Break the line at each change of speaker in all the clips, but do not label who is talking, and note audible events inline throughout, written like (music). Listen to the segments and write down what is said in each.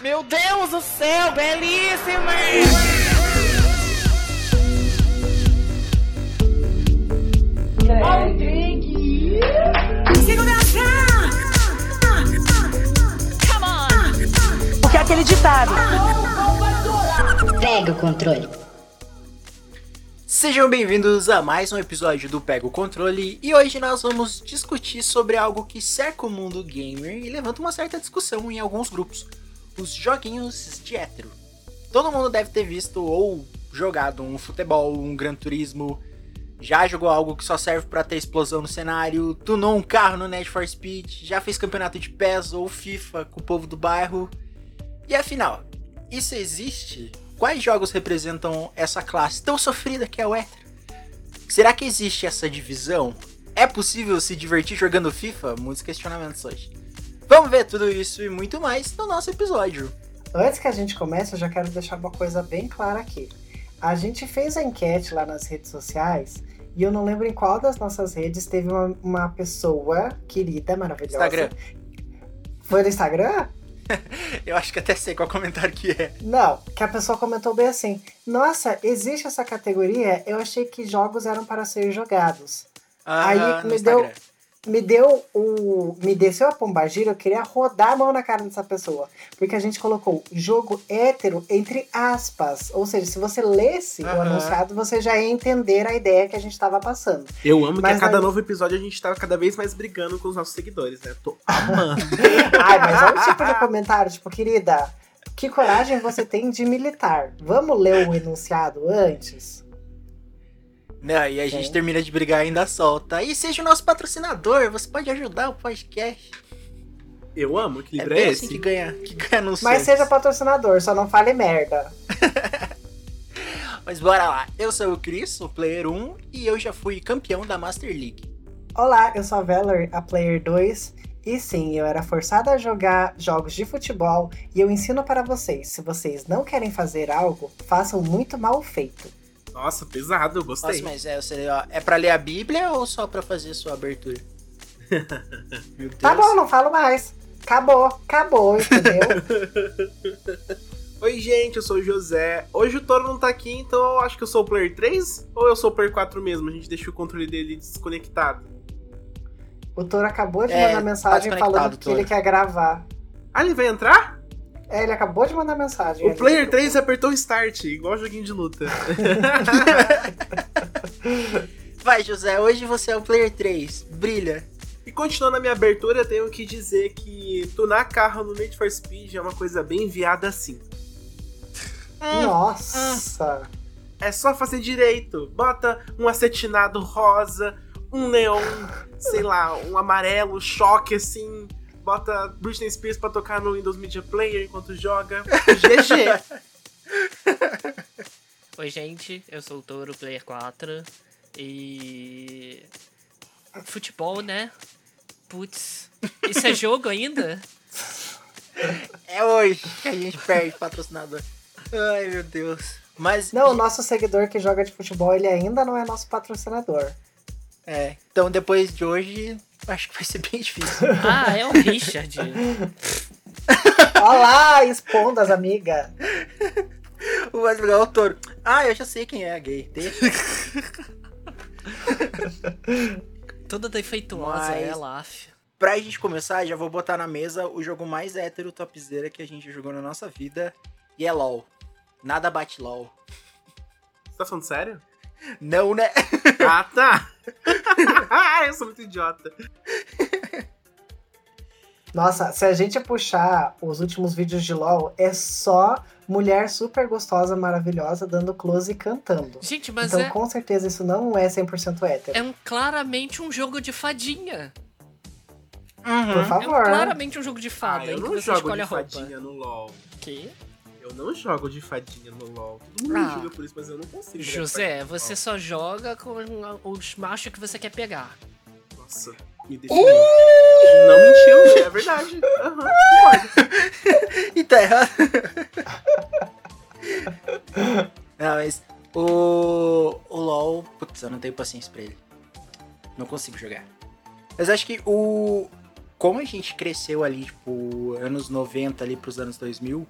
Meu Deus do céu, belíssima!
O que é aquele ditado?
Pega o controle.
Sejam bem-vindos a mais um episódio do Pega o Controle e hoje nós vamos discutir sobre algo que cerca o mundo gamer e levanta uma certa discussão em alguns grupos: os joguinhos de hétero. Todo mundo deve ter visto ou jogado um futebol, um Gran Turismo, já jogou algo que só serve pra ter explosão no cenário, tunou um carro no Need for Speed, já fez campeonato de PES ou FIFA com o povo do bairro. E afinal, isso existe? Quais jogos representam essa classe tão sofrida que é o hétero? Será que existe essa divisão? É possível se divertir jogando FIFA? Muitos questionamentos hoje. Vamos ver tudo isso e muito mais no nosso episódio.
Antes que a gente comece, eu já quero deixar uma coisa bem clara aqui. A gente fez a enquete lá nas redes sociais e eu não lembro em qual das nossas redes teve uma, uma pessoa querida, maravilhosa.
Instagram.
Foi no Instagram? (laughs)
Eu acho que até sei qual comentário que é.
Não, que a pessoa comentou bem assim: Nossa, existe essa categoria? Eu achei que jogos eram para ser jogados.
Ah,
Aí me deu,
Instagram.
Me deu o. Me desceu a pombagira, eu queria rodar a mão na cara dessa pessoa. Porque a gente colocou jogo hétero entre aspas. Ou seja, se você lesse o anunciado, você já ia entender a ideia que a gente estava passando.
Eu amo
Mas
que a cada
aí-
novo episódio a gente tá cada vez mais brigando com os nossos seguidores, né? Tô amando. (laughs)
Ai, mas olha o tipo de comentário, tipo, querida, que coragem você tem de militar. Vamos ler o enunciado antes?
Não, e a gente
É.
termina de brigar e ainda solta. E seja o nosso patrocinador, você pode ajudar o podcast.
Eu amo, que
É
livro é,
bem
esse?
assim que ganha, que ganha no
Mas seja patrocinador, só não fale merda. (laughs)
Mas bora lá. Eu sou o Chris, o Player 1, e eu já fui campeão da Master League.
Olá, eu sou a Valor, a Player 2. E sim, eu era forçada a jogar jogos de futebol e eu ensino para vocês. Se vocês não querem fazer algo, façam muito mal feito.
Nossa, pesado, eu gostei.
Nossa, mas é, você, ó, é pra ler a Bíblia ou só pra fazer sua abertura? (laughs) Meu Deus.
Tá bom, não falo mais. Acabou, acabou, entendeu? (laughs)
Oi, gente, eu sou o José. Hoje o Toro não tá aqui, então eu acho que eu sou o Player 3 ou eu sou o Player 4 mesmo? A gente deixa o controle dele desconectado.
o Toro acabou de
É,
mandar
tá
mensagem
desconectado,
falando que
Toro.
ele quer gravar.
Ah, ele vai entrar?
É, ele acabou de mandar mensagem.
O. Player 3 apertou o Start, igual joguinho de luta. (laughs)
Vai, José, hoje você é o Player 3. Brilha.
E continuando a minha abertura, eu tenho que dizer que tunar carro no Need for Speed é uma coisa bem enviada assim.
Nossa!
É só fazer direito. Bota um acetinado rosa, um neon, sei lá, um amarelo, choque assim. Bota Britney Spears pra tocar no Windows Media Player enquanto joga. (laughs) GG.
Oi, gente, eu sou o Toro, Player 4. E. Futebol, né? Putz. Isso é jogo ainda? (laughs)
É hoje que a gente perde patrocinador. Ai, meu Deus. Mas.
Não, o nosso seguidor que joga de futebol, ele ainda não é nosso patrocinador.
É, então depois de hoje, acho que vai ser bem difícil. (laughs)
Ah, é o Richard. (laughs)
Olha lá, expondo as amigas.
o mais legal é o touro. Ah, eu já sei quem é gay. Deixa.
Toda defeituosa
Mas-
ela, af.
Pra gente começar, já vou botar na mesa o jogo mais hétero topzera que a gente jogou na nossa vida. E é LOL. Nada bate LOL.
Você tá falando sério?
Não, né? (laughs)
Ah, tá. (laughs) eu sou muito idiota.
Nossa, se a gente puxar os últimos vídeos de LOL, é só mulher super gostosa, maravilhosa, dando close e cantando.
Gente, mas
então,
é,
com certeza, isso não é 100% hétero.
é um, claramente um jogo de fadinha.
Por
É um,
favor.
claramente um jogo de fada,
Ah, eu não
você
jogo
escolhe
de fadinha no LoL.
Que?
Eu não jogo de fadinha no LoL. Todo mundo
Ah.
julga por isso, mas eu não consigo.
José, você só joga com os machos que você quer pegar.
Nossa, me definiu. Não mentiu, é verdade. Aham, concordo. (laughs)
E tá errado. (laughs) não, mas o, o LoL, putz, eu não tenho paciência pra ele. Não consigo jogar. Mas acho que o. Como a gente cresceu ali, tipo, tipo, anos 90 ali pros anos 2000,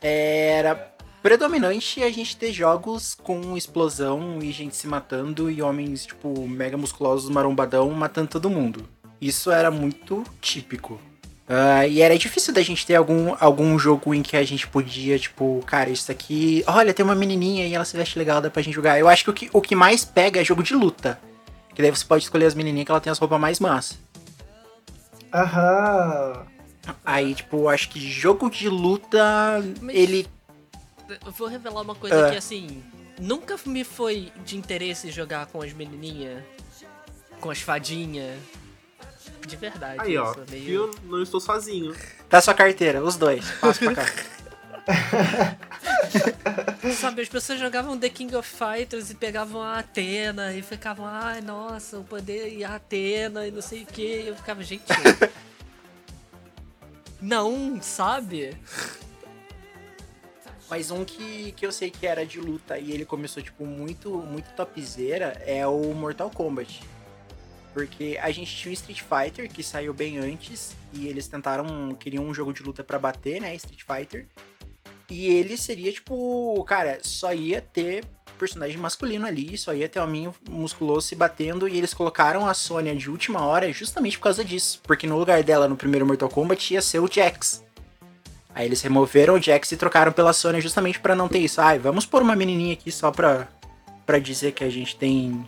era predominante a gente ter jogos com explosão e gente se matando e homens, tipo, mega musculosos, marombadão, matando todo mundo. Isso era muito típico. Uh, e era difícil da gente ter algum, algum jogo em que a gente podia, tipo, cara, isso aqui. Olha, tem uma menininha e ela se veste legal, dá pra gente jogar. Eu acho que o que, o que mais pega é jogo de luta. Que daí você pode escolher as menininhas que ela tem as roupas mais massa.
Aham.
Aí, tipo, acho que jogo de luta,
Mas-
ele.
Eu vou revelar uma coisa
Ah.
que, assim, nunca me foi de interesse jogar com as menininhas, com as fadinhas. De verdade.
Aí, ó,
isso meio-
viu? Não estou sozinho.
Tá sua carteira, os dois. Passa pra cá. (laughs)
Sabe, as pessoas jogavam The King of Fighters e pegavam a Atena e ficavam, ai, nossa, o poder e a Atena e não sei o que. E eu ficava, gente. Não, sabe?
Mas um que, que eu sei que era de luta e ele começou, tipo, muito, muito topzera é o Mortal Kombat. Porque a gente tinha o Street Fighter, que saiu bem antes, e eles tentaram, queriam um jogo de luta pra bater, né, Street Fighter. E ele seria, tipo, cara, só ia ter personagem masculino ali, só ia ter hominho musculoso se batendo, e eles colocaram a Sônia de última hora justamente por causa disso. Porque no lugar dela, no primeiro Mortal Kombat, ia ser o Jax. Aí eles removeram o Jax e trocaram pela Sônia justamente pra não ter isso. Ai, vamos pôr uma menininha aqui só pra, pra dizer que a gente tem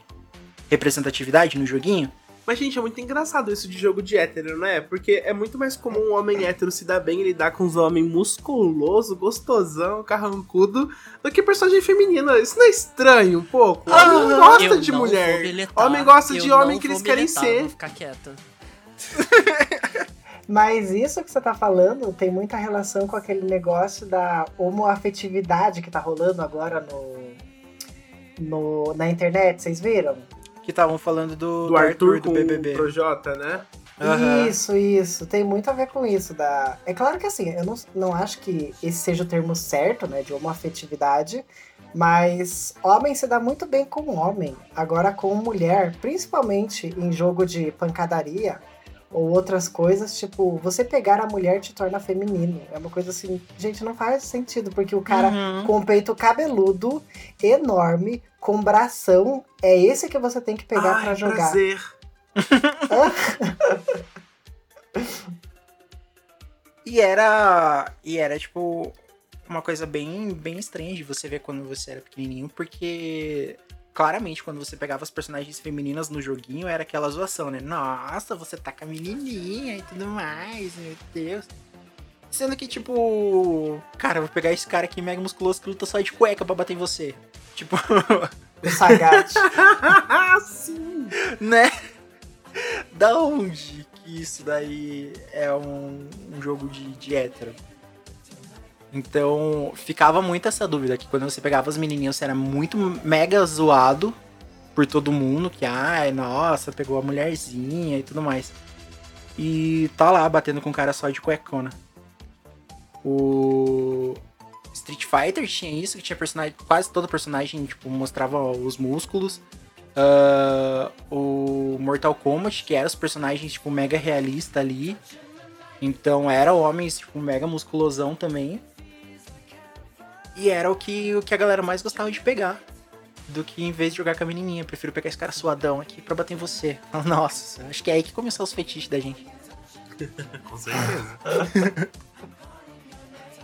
representatividade no joguinho.
Mas, gente, é muito engraçado isso de jogo de hétero, né? Porque é muito mais comum um homem hétero se dar bem e lidar com os homens musculoso, gostosão, carrancudo, do que personagem feminina. Isso não é estranho um pouco?
Ah,
homem não gosta de
não
mulher.
militar,
Homem gosta de homem que eles querem ser.
Vou ficar quieta. (laughs)
Mas isso que você tá falando tem muita relação com aquele negócio da homoafetividade que tá rolando agora no, no, na internet, vocês viram?
Que estavam falando do,
Do Arthur
do
com
BBB.
o Projota, né?
Aham.
Isso, isso. Tem muito a ver com isso. Da... É claro que assim, eu não, não acho que esse seja o termo certo, né? De homoafetividade. Mas homem se dá muito bem com homem. Agora com mulher, principalmente em jogo de pancadaria ou outras coisas, tipo, você pegar a mulher te torna feminino. É uma coisa assim, gente, não faz sentido, porque o cara
Uhum.
com o peito cabeludo, enorme, com bração, é esse que você tem que pegar pra jogar.
prazer. (laughs)
E era. E era, tipo, uma coisa bem, bem estranha de você ver quando você era pequenininho, porque. Claramente, quando você pegava as personagens femininas no joguinho, era aquela zoação, né? Nossa, você tá com a menininha e tudo mais, meu Deus. Sendo que, tipo. Cara, vou pegar esse cara aqui mega musculoso que luta só de cueca pra bater em você. Tipo, (laughs)
O Sagat. (laughs)
Sim!
né? Da onde que isso daí é um, um jogo de, de hétero? Então, ficava muito essa dúvida, que quando você pegava as menininhas, você era muito mega zoado por todo mundo, que, ai, nossa, pegou a mulherzinha e tudo mais. E tá lá, batendo com o cara só de cuecona. O Street Fighter tinha isso, que tinha personagem, quase todo personagem, tipo, mostrava os músculos. Ah, o Mortal Kombat, que era os personagens, tipo, mega realista ali. Então era homens, tipo, mega musculosão também. E era o que, o que a galera mais gostava de pegar. Do que em vez de jogar com a menininha. Prefiro pegar esse cara suadão aqui pra bater em você. (laughs) Nossa, acho que é aí que começou os fetiches da gente. (laughs)
Com certeza.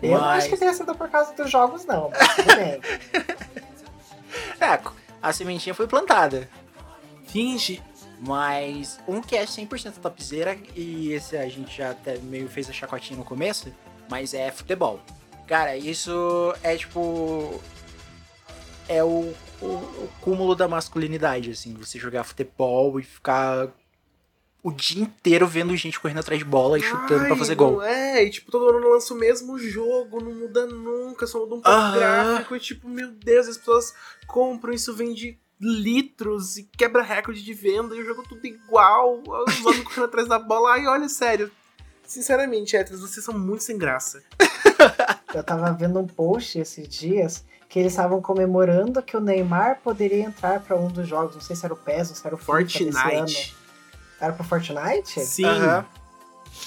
Eu não
Mas-
acho que tenha sido por causa dos jogos, não. (laughs)
É, a sementinha foi plantada.
Finge.
Mas um que é 100% topzera, e esse a gente já até meio fez a chacotinha no começo, mas é futebol. Cara, isso é tipo. É o, o, o cúmulo da masculinidade, assim. Você jogar futebol e ficar o dia inteiro vendo gente correndo atrás de bola e chutando pra
Ai,
fazer gol.
É, e tipo, todo ano lança o mesmo jogo, não muda nunca, só muda um pouco
Aham.
gráfico. E tipo, meu Deus, as pessoas compram isso, vende litros e quebra recorde de venda e o jogo tudo igual. Os (laughs) homens correndo atrás da bola. Ai, olha, sério. Sinceramente, héteros, vocês são muito sem graça. (laughs)
Eu tava vendo um post esses dias que eles estavam comemorando que o Neymar poderia entrar pra um dos jogos. Não sei se era o PES ou se era o.
Fortnite.
Era pro Fortnite?
Sim.
Aham.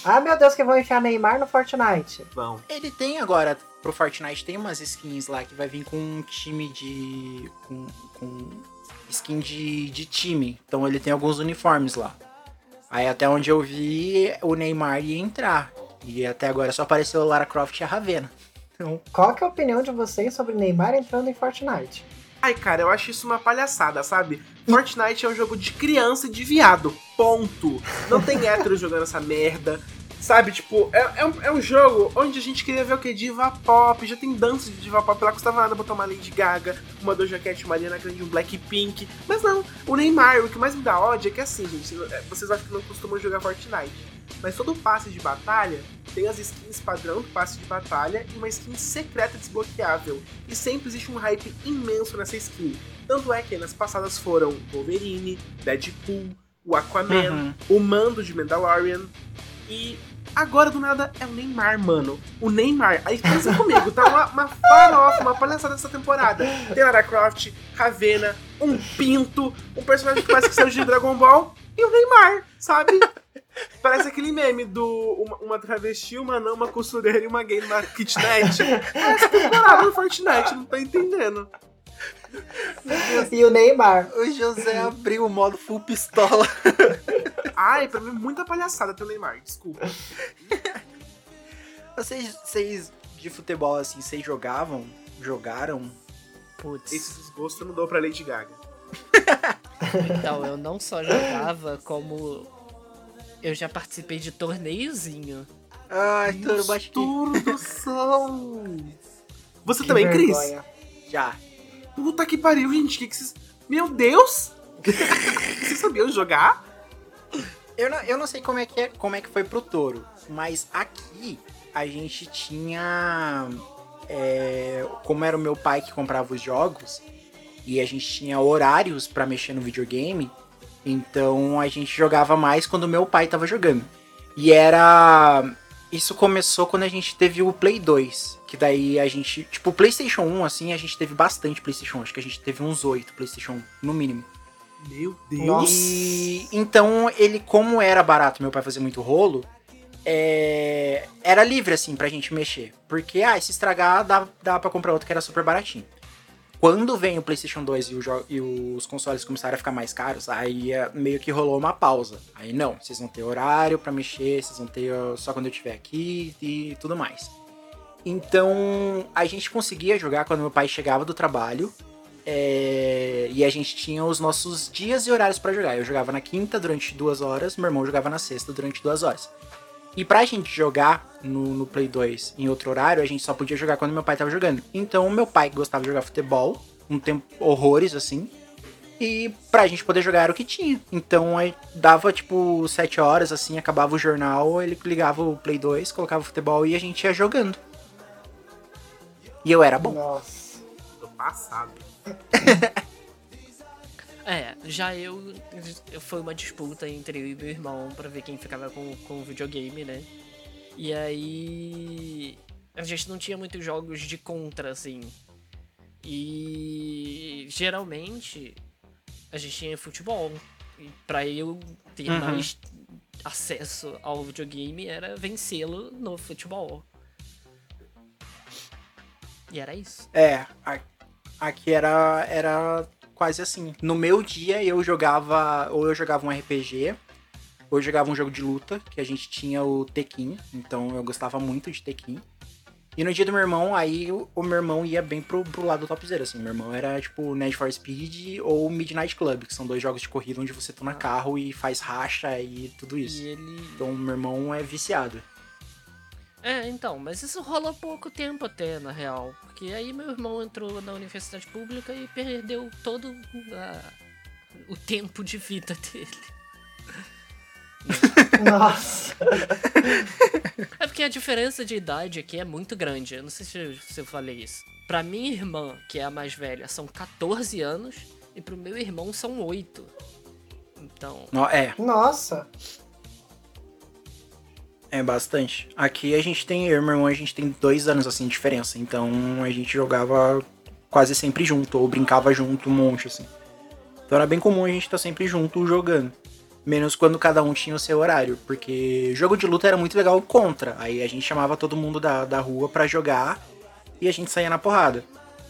Ah, meu Deus, que vão enfiar Neymar no Fortnite.
Vão.
Ele tem agora, pro Fortnite, tem umas skins lá que vai vir com um time de. com, com skin de, de time. Então ele tem alguns uniformes lá. Aí até onde eu vi, o Neymar ia entrar. E até agora só apareceu o Lara Croft e a Ravena. Então,
Qual que é a opinião de vocês sobre Neymar entrando em Fortnite?
Ai, cara, eu acho isso uma palhaçada, sabe? Fortnite é um jogo de criança e de viado. Ponto. Não tem (laughs) hétero jogando essa merda. Sabe, tipo, é, é, um, é um jogo onde a gente queria ver o que? Diva pop. Já tem dança de diva pop. Lá custava nada botar uma Lady Gaga, uma Doja Cat, uma Ariana Grande, um Blackpink. Mas não, o Neymar, o que mais me dá ódio é que assim, gente, é, vocês acham que não costumam jogar Fortnite. Mas todo passe de batalha tem as skins padrão do passe de batalha e uma skin secreta desbloqueável. E sempre existe um hype imenso nessa skin. Tanto é que nas passadas foram Wolverine, Deadpool, o Aquaman,
Uhum.
o Mando de Mandalorian e agora do nada é o Neymar, mano. O Neymar. Aí pensa comigo, tá uma, uma farofa, uma palhaçada dessa temporada. Tem Lara Croft, Ravena, um pinto, um personagem que parece que saiu de Dragon Ball e o Neymar, sabe? Parece aquele meme do uma, uma travesti, uma não, uma costureira e uma gay numa kitnet. Essa temporada do Fortnite, não tá entendendo.
E o Neymar.
o José abriu o modo full pistola.
Ai, pra mim é muita palhaçada ter o Neymar, desculpa.
Vocês, vocês de futebol assim, vocês jogavam? Jogaram?
Putz.
Esse desgosto eu não dou pra Lady Gaga.
Então, eu não só jogava, como eu já participei de torneiozinho.
Ai, Toro, (laughs)
céu. Você
Que
também, Cris?
Já.
Puta que pariu, gente. Que que vocês... Meu Deus! (laughs) vocês sabiam jogar?
Eu não, eu não sei como é, que é, como é que foi pro touro, mas aqui a gente tinha. é, como era o meu pai que comprava os jogos, e a gente tinha horários pra mexer no videogame, então a gente jogava mais quando meu pai tava jogando. E era. Isso começou quando a gente teve o Play 2. Que daí a gente. Tipo, o PlayStation 1, assim, a gente teve bastante PlayStation. Acho que a gente teve uns 8 PlayStation 1, no mínimo.
Meu Deus.
Nossa.
E então ele, como era barato, meu pai fazia muito rolo, é, era livre assim pra gente mexer. Porque, ah, se estragar, dá, dá pra comprar outro que era super baratinho. Quando vem o PlayStation 2 e, o e os consoles começaram a ficar mais caros, aí é, meio que rolou uma pausa. Aí não, vocês vão ter horário pra mexer, vocês vão ter só quando eu estiver aqui e tudo mais. Então a gente conseguia jogar quando meu pai chegava do trabalho é, e a gente tinha os nossos dias e horários pra jogar. Eu jogava na quinta durante duas horas, meu irmão jogava na sexta durante duas horas. E pra gente jogar no, no Play 2 em outro horário, a gente só podia jogar quando meu pai tava jogando. Então, meu pai gostava de jogar futebol, um tempo horrores assim. E pra gente poder jogar era o que tinha. Então, aí dava tipo sete horas assim, acabava o jornal, ele ligava o Play 2, colocava o futebol e a gente ia jogando. E eu era bom.
Nossa.
Tô passado. (laughs)
É, já eu. Foi uma disputa entre eu e meu irmão pra ver quem ficava com, com o videogame, né? E aí. A gente não tinha muitos jogos de contra, assim. E. Geralmente. A gente tinha futebol. E pra eu ter
Uhum.
mais acesso ao videogame era vencê-lo no futebol. E era isso.
É, aqui era, era quase assim. No meu dia eu jogava, ou eu jogava um RPG, ou eu jogava um jogo de luta, que a gente tinha o Tekken, então eu gostava muito de Tekken. E no dia do meu irmão, aí o, o meu irmão ia bem pro, pro lado do topzera, assim. Meu irmão era tipo Need for Speed ou Midnight Club, que são dois jogos de corrida onde você toma carro e faz racha e tudo isso.
E ele.
Então meu irmão é viciado.
É, então, mas isso rola pouco tempo até, na real. Porque aí meu irmão entrou na universidade pública e perdeu todo a- o tempo de vida dele. (laughs)
Nossa.
É porque a diferença de idade aqui é muito grande. Eu não sei se eu, se eu falei isso. Pra minha irmã, que é a mais velha, são 14 anos. E pro meu irmão são 8. Então,
É,
Nossa.
É bastante. Aqui a gente tem, eu e meu irmão, a gente tem dois anos assim de diferença. Então a gente jogava quase sempre junto, ou brincava junto um monte, assim. Então era bem comum a gente estar sempre junto jogando. Menos quando cada um tinha o seu horário. Porque jogo de luta era muito legal contra. Aí a gente chamava todo mundo da, da rua pra jogar e a gente saía na porrada.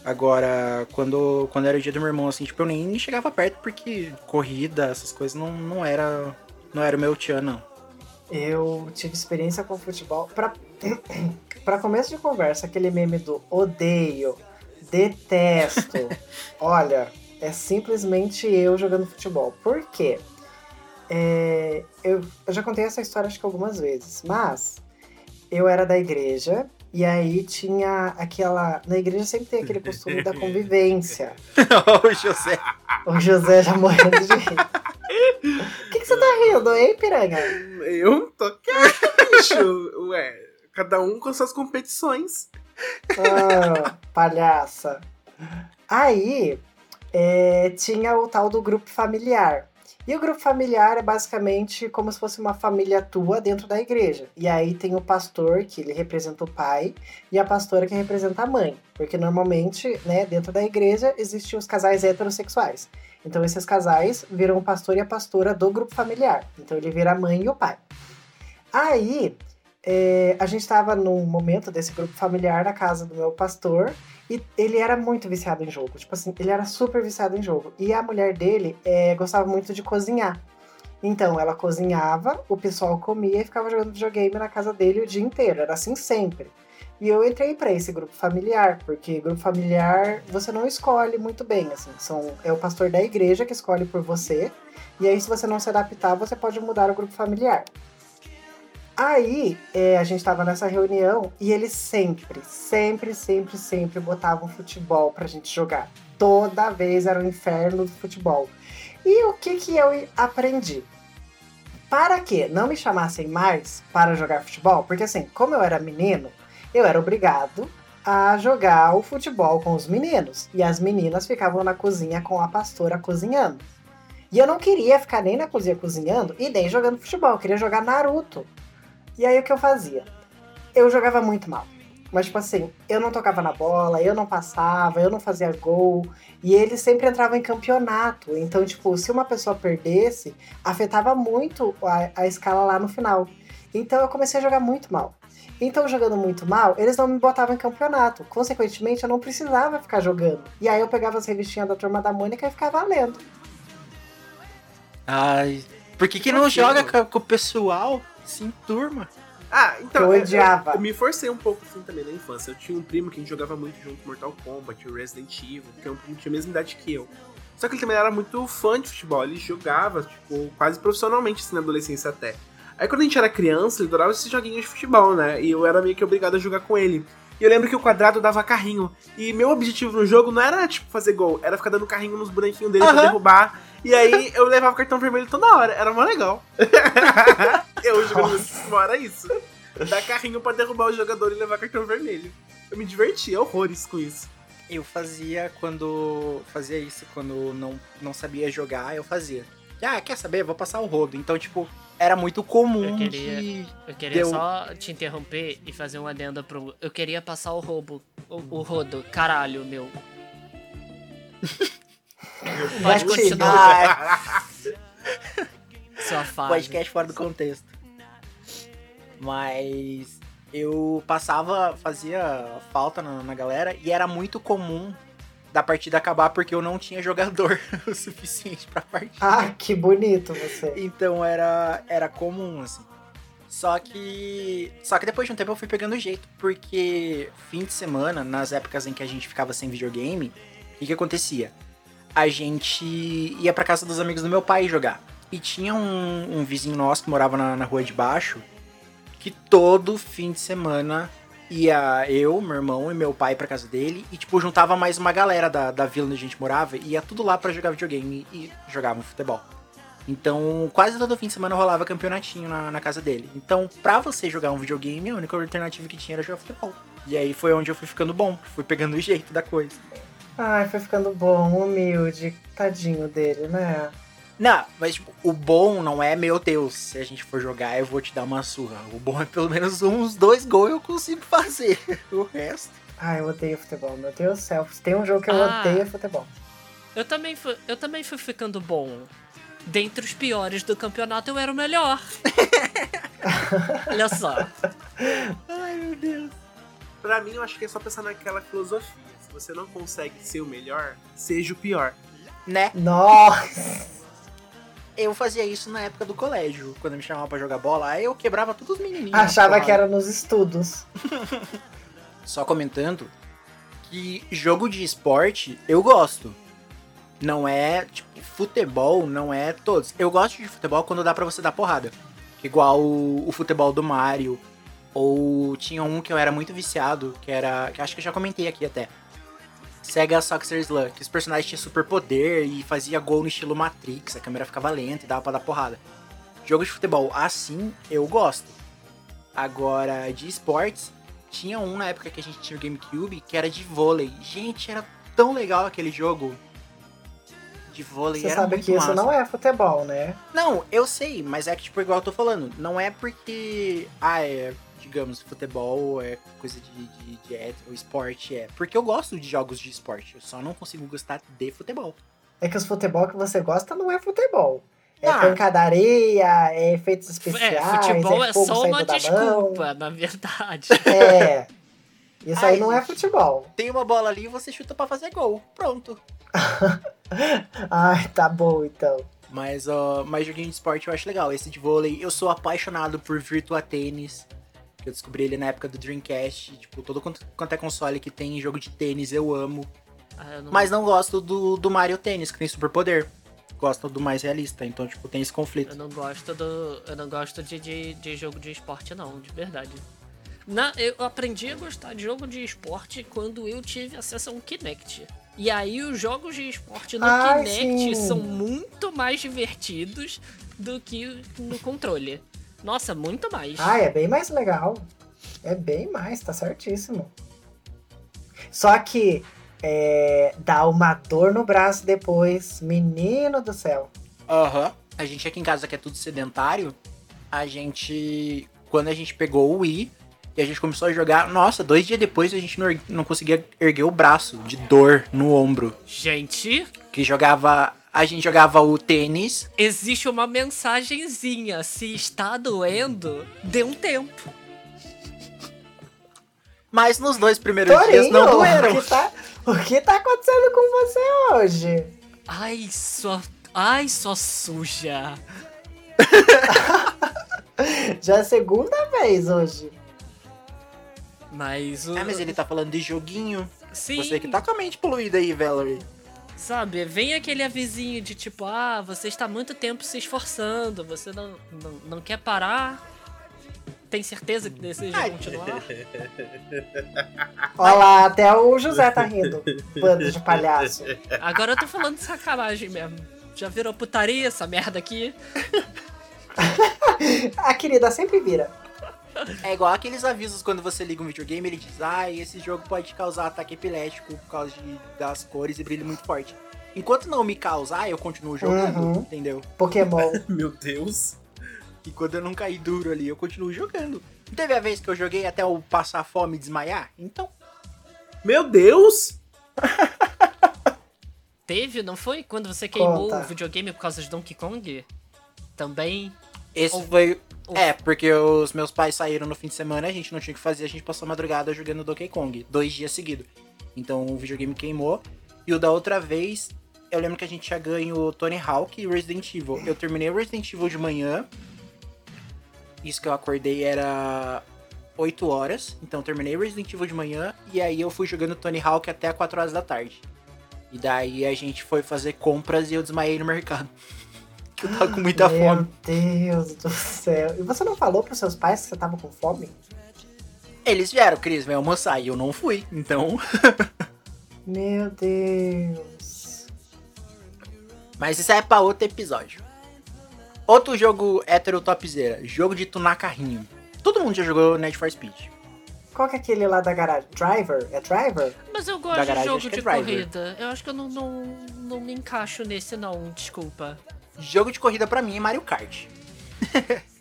Agora, quando, quando era o dia do meu irmão, assim, tipo, eu nem chegava perto porque corrida, essas coisas não, não era. Não era o meu tchan, não.
Eu tive experiência com futebol. Pra, (clears throat) pra começo de conversa, aquele meme do odeio, detesto. (laughs) Olha, é simplesmente eu jogando futebol. Por quê? É, eu, eu já contei essa história acho que algumas vezes, mas eu era da igreja e aí tinha aquela. Na igreja sempre tem aquele costume da convivência. (laughs)
o José.
O José já morrendo de rir. O que, que você tá rindo, hein, piranha?
Eu tô quieto, bicho. Ué, cada um com suas competições.
Ah, palhaça. Aí é, tinha o tal do grupo familiar. E o grupo familiar é basicamente como se fosse uma família tua dentro da igreja. E aí tem o pastor, que ele representa o pai, e a pastora que representa a mãe. Porque normalmente, né, dentro da igreja existem os casais heterossexuais. Então esses casais viram o pastor e a pastora do grupo familiar. Então ele vira a mãe e o pai. Aí é, a gente estava num momento desse grupo familiar na casa do meu pastor e ele era muito viciado em jogo. Tipo assim, ele era super viciado em jogo. E a mulher dele é, gostava muito de cozinhar. Então, ela cozinhava, o pessoal comia e ficava jogando videogame na casa dele o dia inteiro. Era assim sempre. E eu entrei para esse grupo familiar, porque grupo familiar você não escolhe muito bem, assim, são é o pastor da igreja que escolhe por você. E aí se você não se adaptar, você pode mudar o grupo familiar. Aí é, a gente tava nessa reunião e eles sempre, sempre, sempre, sempre botavam futebol pra gente jogar. Toda vez era o um inferno do futebol. E o que que eu aprendi? Para que não me chamassem mais para jogar futebol, porque assim, como eu era menino, eu era obrigado a jogar o futebol com os meninos. E as meninas ficavam na cozinha com a pastora cozinhando. E eu não queria ficar nem na cozinha cozinhando e nem jogando futebol, eu queria jogar Naruto. E aí o que eu fazia? Eu jogava muito mal. Mas, tipo assim, eu não tocava na bola, eu não passava, eu não fazia gol. E ele sempre entrava em campeonato. Então, tipo, se uma pessoa perdesse, afetava muito a, a escala lá no final. Então eu comecei a jogar muito mal. Então, jogando muito mal, eles não me botavam em campeonato. Consequentemente, eu não precisava ficar jogando. E aí eu pegava as revistinhas da turma da Mônica e ficava lendo.
Ai, por que, que não joga com, com o pessoal? Sim, turma.
Ah, então.
Eu odiava.
Eu, eu, me forcei um pouco assim também na infância. Eu tinha um primo que a gente jogava muito junto Mortal Kombat, o Resident Evil, que é um primo que tinha a mesma idade que eu. Só que ele também era muito fã de futebol. Ele jogava, tipo, quase profissionalmente, assim, na adolescência até. Aí quando a gente era criança, ele adorava esses joguinhos de futebol, né? E eu era meio que obrigado a jogar com ele. E eu lembro que o quadrado dava carrinho. E meu objetivo no jogo não era, tipo, fazer gol, era ficar dando carrinho nos bonequinhos dele uhum. pra derrubar. E aí eu levava cartão vermelho toda hora. Era mó legal. (laughs) eu jogando futebol era isso. Dar carrinho pra derrubar o jogador e levar cartão vermelho. Eu me divertia horrores com isso.
Eu fazia quando. Fazia isso quando não, não sabia jogar, eu fazia. Ah, quer saber? Vou passar o rodo. Então, tipo, era muito comum
eu queria,
que.
Eu queria deu... só te interromper e fazer uma adenda pro. Eu queria passar o roubo. O, o rodo. Caralho, meu. (laughs) Pode continuar. (laughs) Sua fase.
Podcast fora do contexto. Mas eu passava, fazia falta na, na galera e era muito comum da partida acabar porque eu não tinha jogador (laughs) o suficiente pra partida.
Ah, que bonito você.
Então era, era comum, assim. Só que. Só que depois de um tempo eu fui pegando jeito, porque fim de semana, nas épocas em que a gente ficava sem videogame, o que, que acontecia? A gente ia pra casa dos amigos do meu pai jogar. E tinha um, um vizinho nosso que morava na, na rua de baixo, que todo fim de semana ia eu, meu irmão e meu pai pra casa dele e, tipo, juntava mais uma galera da, da vila onde a gente morava e ia tudo lá para jogar videogame e jogavam futebol. Então, quase todo fim de semana rolava campeonatinho na, na casa dele. Então, pra você jogar um videogame, a única alternativa que tinha era jogar futebol. E aí foi onde eu fui ficando bom, fui pegando o jeito da coisa.
Ai, foi ficando bom, humilde, tadinho dele, né?
Não, mas tipo, o bom não é, meu Deus, se a gente for jogar eu vou te dar uma surra. O bom é pelo menos uns dois gols eu consigo fazer. (laughs) O resto.
Ai, eu odeio futebol, meu Deus do céu. Tem um jogo que eu ah, odeio é futebol.
Eu também, fui, eu também fui ficando bom. dentre os piores do campeonato, eu era o melhor. (laughs) Olha só.
Ai, meu Deus.
Pra mim, eu acho que é só pensar naquela filosofia. Se você não consegue ser o melhor, seja o pior.
Né?
Nossa!
Eu fazia isso na época do colégio. Quando me chamavam pra jogar bola, aí eu quebrava todos os menininhos.
Achava que era nos estudos. (laughs)
Só comentando que jogo de esporte eu gosto. Não é, tipo, futebol, não é todos. Eu gosto de futebol quando dá pra você dar porrada. Igual o, o futebol do Mario. Ou tinha um que eu era muito viciado, que era. que acho que eu já comentei aqui até. Sega Soccer Slam, que os personagens tinham superpoder e fazia gol no estilo Matrix, a câmera ficava lenta e dava pra dar porrada. Jogo de futebol assim, eu gosto. Agora, de esportes, tinha um na época que a gente tinha o GameCube que era de vôlei. Gente, era tão legal aquele jogo. De vôlei,
Você
era
sabe que isso
massa.
não é futebol, né?
Não, eu sei, mas é que, tipo, igual eu tô falando, não é porque, ah, é, digamos, futebol é coisa de, de, de hétero, esporte é. Porque eu gosto de jogos de esporte, eu só não consigo gostar de futebol.
É que os futebol que você gosta não é futebol. É
Ah.
pancadaria, é efeitos
É,
especiais,
futebol
é
é
fogo
só uma desculpa, na verdade. (laughs)
É. Isso aí
Ai,
não é futebol.
Tem uma bola ali e você chuta pra fazer gol, pronto. (laughs)
Ai, tá bom então.
Mas, ó, mas joguinho de esporte eu acho legal. Esse de vôlei, eu sou apaixonado por Virtua Tênis. Eu descobri ele na época do Dreamcast. Tipo, todo quanto, quanto é console que tem jogo de tênis, eu amo.
Ah, eu não-
Mas não gosto do, do Mario Tênis, que tem superpoder. Gosto do mais realista. Então, tipo, tem esse
Eu
conflito.
não gosto do. Eu não gosto de, de, de jogo de esporte, não, de verdade. Na, eu aprendi a gostar de jogo de esporte quando eu tive acesso a um Kinect. E aí os jogos de esporte no
Ai,
Kinect
sim.
são muito mais divertidos do que no controle. Nossa, muito mais.
Ah, é bem mais legal. É bem mais, tá certíssimo. Só que é, dá uma dor no braço depois. Menino do céu.
Aham. A gente aqui em casa que é tudo sedentário, a gente. Quando a gente pegou o Wii e a gente começou a jogar, nossa, dois dias depois a gente não, não conseguia erguer o braço de dor no ombro.
Gente,
Que jogava. A gente jogava o tênis.
existe uma mensagenzinha. Se está doendo, dê um tempo.
Mas nos dois primeiros dias
Torinho,
não
o
doeram.
que, tá, o que tá acontecendo com você hoje?
Ai, sua. Ai, sua suja. (laughs)
Já é a segunda vez hoje.
Mas o.
Ah, mas ele tá falando de joguinho.
Sim.
Você que tá com a mente poluída aí, Valerie.
Sabe, vem aquele avisinho de tipo, ah, você está muito tempo se esforçando, você não, não, não quer parar. Tem certeza que deseja
Ai.
continuar? (laughs)
Olha lá, até o José tá rindo. Bando de palhaço.
Agora eu tô falando de sacanagem mesmo. Já virou putaria essa merda aqui? (laughs)
A querida sempre vira.
É igual aqueles avisos quando você liga um videogame, ele diz, ah, esse jogo pode causar ataque epilético por causa de, das cores e brilho muito forte. Enquanto não me causar, eu continuo jogando,
Uhum.
entendeu?
Pokémon. (laughs)
Meu Deus.
E quando eu não cair duro ali, eu continuo jogando. Não Teve a vez que eu joguei até eu passar fome e desmaiar? Então,
Meu Deus!
Teve, não foi? Quando você queimou
Conta.
o videogame por causa de Donkey Kong? Também.
Esse foi... É, porque os meus pais saíram no fim de semana, a gente não tinha o que fazer, a gente passou a madrugada jogando Donkey Kong, dois dias seguidos. Então o videogame queimou. E o da outra vez, eu lembro que a gente tinha ganho Tony Hawk e Resident Evil. Eu terminei o Resident Evil de manhã. Isso que eu acordei era 8 horas. Então eu terminei Resident Evil de manhã. E aí eu fui jogando Tony Hawk até 4 horas da tarde. E daí a gente foi fazer compras e eu desmaiei no mercado. (laughs) que eu tava com muita
Meu
fome.
Deus do céu. E você não falou pros seus pais que você tava com fome?
Eles vieram, Cris, vem almoçar. E eu não fui. Então. (laughs)
Meu Deus.
Mas isso é pra outro episódio. Outro jogo hétero topzera. Jogo de tunar carrinho. Todo mundo já jogou Need for Speed.
Qual que é aquele lá da garagem? Driver? É Driver?
Mas eu gosto de
garagem,
jogo
acho que é
de
driver.
corrida. Eu acho que eu não, não, não me encaixo nesse, não, desculpa.
Jogo de corrida pra mim é Mario Kart. (laughs)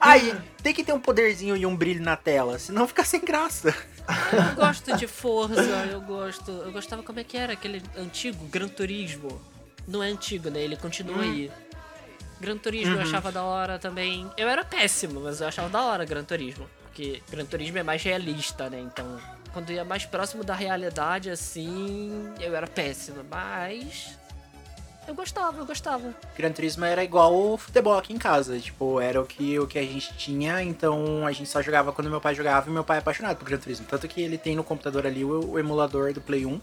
Aí, tem que ter um poderzinho e um brilho na tela, senão fica sem graça.
Eu gosto de Forza, eu gosto. Eu gostava como é que era aquele antigo Gran Turismo. não é antigo, né? Ele continua
Hum.
aí. Gran Turismo eu
Uhum.
achava da hora também. Eu era péssimo, mas eu achava da hora Gran Turismo. Porque Gran Turismo é mais realista, né? Então, quando ia mais próximo da realidade, assim, eu era péssimo. Mas. Eu gostava, eu gostava.
Gran Turismo era igual o futebol aqui em casa. Tipo, era o que, o que a gente tinha, então a gente só jogava quando meu pai jogava e meu pai é apaixonado por Gran Turismo. Tanto que ele tem no computador ali o, o emulador do Play 1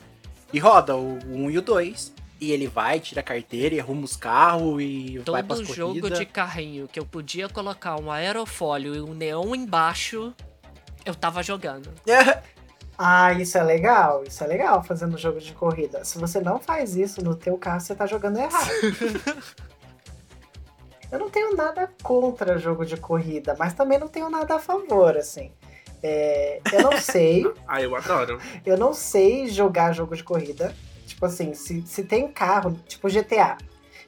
e roda o 1 e o 2. E ele vai, tira a carteira e arruma os carros e vai pras
Todo jogo
corridas.
de carrinho que eu podia colocar um aerofólio e um neon embaixo, eu tava jogando. (laughs)
Ah, isso é legal, isso é legal fazendo jogo de corrida. Se você não faz isso no teu carro, você tá jogando errado. (laughs) eu não tenho nada contra jogo de corrida, mas também não tenho nada a favor, assim. É, eu não (laughs) sei,
Ah, eu adoro.
eu não sei jogar jogo de corrida. Tipo assim, se, se tem carro, tipo GTA.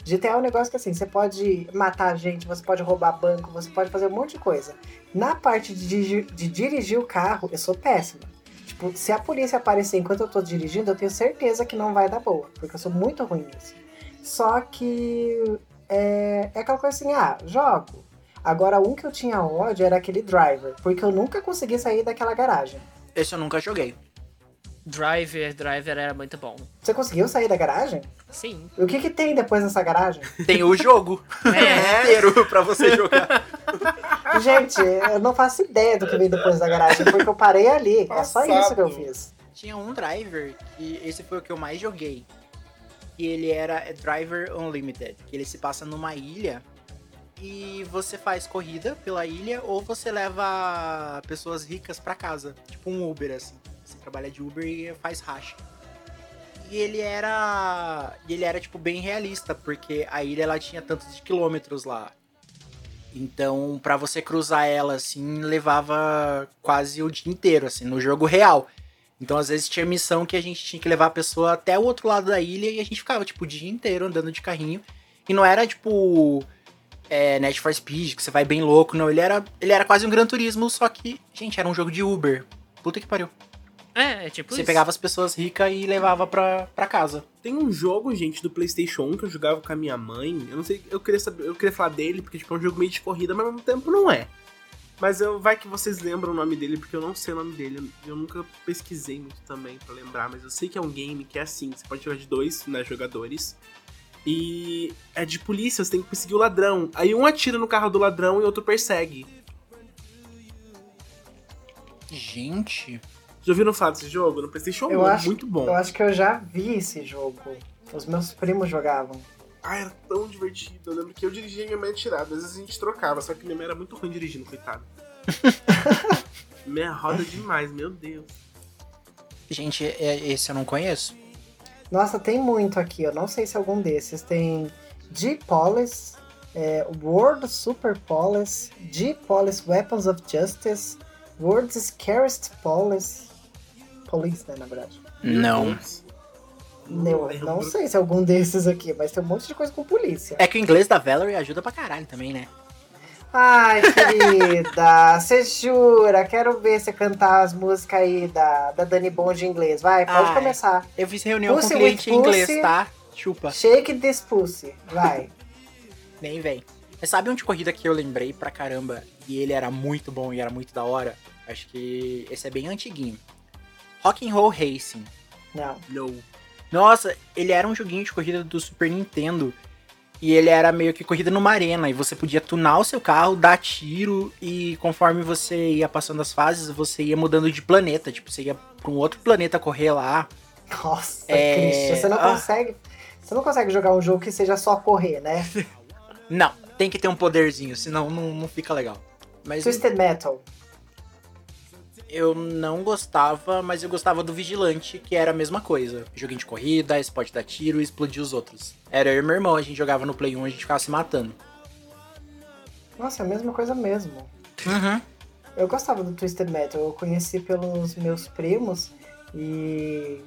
GTA é um negócio que assim, você pode matar gente, você pode roubar banco, você pode fazer um monte de coisa. Na parte de, de dirigir o carro, eu sou péssima. Tipo, se a polícia aparecer enquanto eu tô dirigindo, eu tenho certeza que não vai dar boa, porque eu sou muito ruim nisso. Só que é, é aquela coisa assim, ah, jogo. Agora, um que eu tinha ódio era aquele driver, porque eu nunca consegui sair daquela garagem.
Esse eu nunca joguei.
Driver, Driver era muito bom.
Você conseguiu sair da garagem?
Sim.
E o que, que tem depois dessa garagem?
Tem o jogo (laughs)
É.
inteiro pra você jogar.
Gente, eu não faço ideia do que vem depois da garagem, porque eu parei ali. É só
Passado.
isso que eu fiz.
Tinha um driver, que esse foi o que eu mais joguei. E ele era Driver Unlimited, que ele se passa numa ilha e você faz corrida pela ilha ou você leva pessoas ricas pra casa, tipo um Uber assim. Você trabalha de Uber e faz racha. E ele era, e ele era tipo bem realista, porque a ilha ela tinha tantos quilômetros lá. Então, pra você cruzar ela assim, levava quase o dia inteiro assim, no jogo real. Então, às vezes tinha missão que a gente tinha que levar a pessoa até o outro lado da ilha e a gente ficava, tipo, o dia inteiro andando de carrinho. E não era, tipo, é, Net for Speed, que você vai bem louco, não. Ele era, ele era quase um Gran Turismo, só que, gente, era um jogo de Uber. Puta que pariu.
É, é tipo
Você
isso.
pegava as pessoas ricas e levava pra, pra casa.
Tem um jogo, gente, do PlayStation 1 que eu jogava com a minha mãe. Eu não sei, eu queria saber, eu queria falar dele porque tipo é um jogo meio de corrida, mas ao mesmo tempo não é. Mas eu vai que vocês lembram o nome dele porque eu não sei o nome dele. Eu nunca pesquisei muito também pra lembrar, mas eu sei que é um game que é assim, você pode jogar de dois, né, jogadores. E é de polícia, você tem que perseguir o ladrão. Aí um atira no carro do ladrão e outro persegue.
Gente.
Já ouviram falar desse jogo? No PlayStation 1,
Eu acho-
muito bom.
Eu acho que eu já vi esse jogo. Os meus primos jogavam.
Ah, era tão divertido. Eu lembro que eu dirigia e minha mãe atirava. Às vezes a gente trocava, só que minha mãe era muito ruim dirigindo, coitado. (laughs) minha roda demais, meu Deus.
Gente, é- esse eu não conheço.
Nossa, tem muito aqui. Eu não sei se é algum desses. Tem G-Police, é, World Super Police, G-Police Weapons of Justice, World's Scariest Police. Police, né, na verdade.
Não.
Não, não sei se é algum desses aqui, mas tem um monte de coisa com polícia.
É que o inglês da Valerie ajuda pra caralho também, né?
Ai, querida, (laughs) você jura? Quero ver você cantar as músicas aí da, da Dani Bond em inglês. Vai, pode
Ai.
começar.
Eu fiz reunião
Pussy
com cliente em inglês,
pussy.
tá? Chupa.
Shake this pussy. Vai. (laughs)
Nem vem. Mas sabe um de corrida que eu lembrei pra caramba e ele era muito bom e era muito da hora? Acho que esse é bem antiguinho. Rock'n'Roll Racing.
Não.
Não.
Nossa, ele era um joguinho de corrida do Super Nintendo. E ele era meio que corrida numa arena. E você podia tunar o seu carro, dar tiro. E conforme você ia passando as fases, você ia mudando de planeta. Tipo, você ia pra um outro planeta correr lá.
Nossa,
É,
Christian, você não
ah.
consegue. Você não consegue jogar um jogo que seja só correr, né?
Não, tem que ter um poderzinho, senão não, não fica legal. Mas
Twisted Metal.
Eu não gostava, mas eu gostava do Vigilante, que era a mesma coisa. Joguinho de corrida, pode dar tiro e explodir os outros. Era eu e meu irmão, a gente jogava no Play 1, a gente ficava se matando.
Nossa, é a mesma coisa mesmo.
Uhum.
Eu gostava do Twisted Metal, eu conheci pelos meus primos e.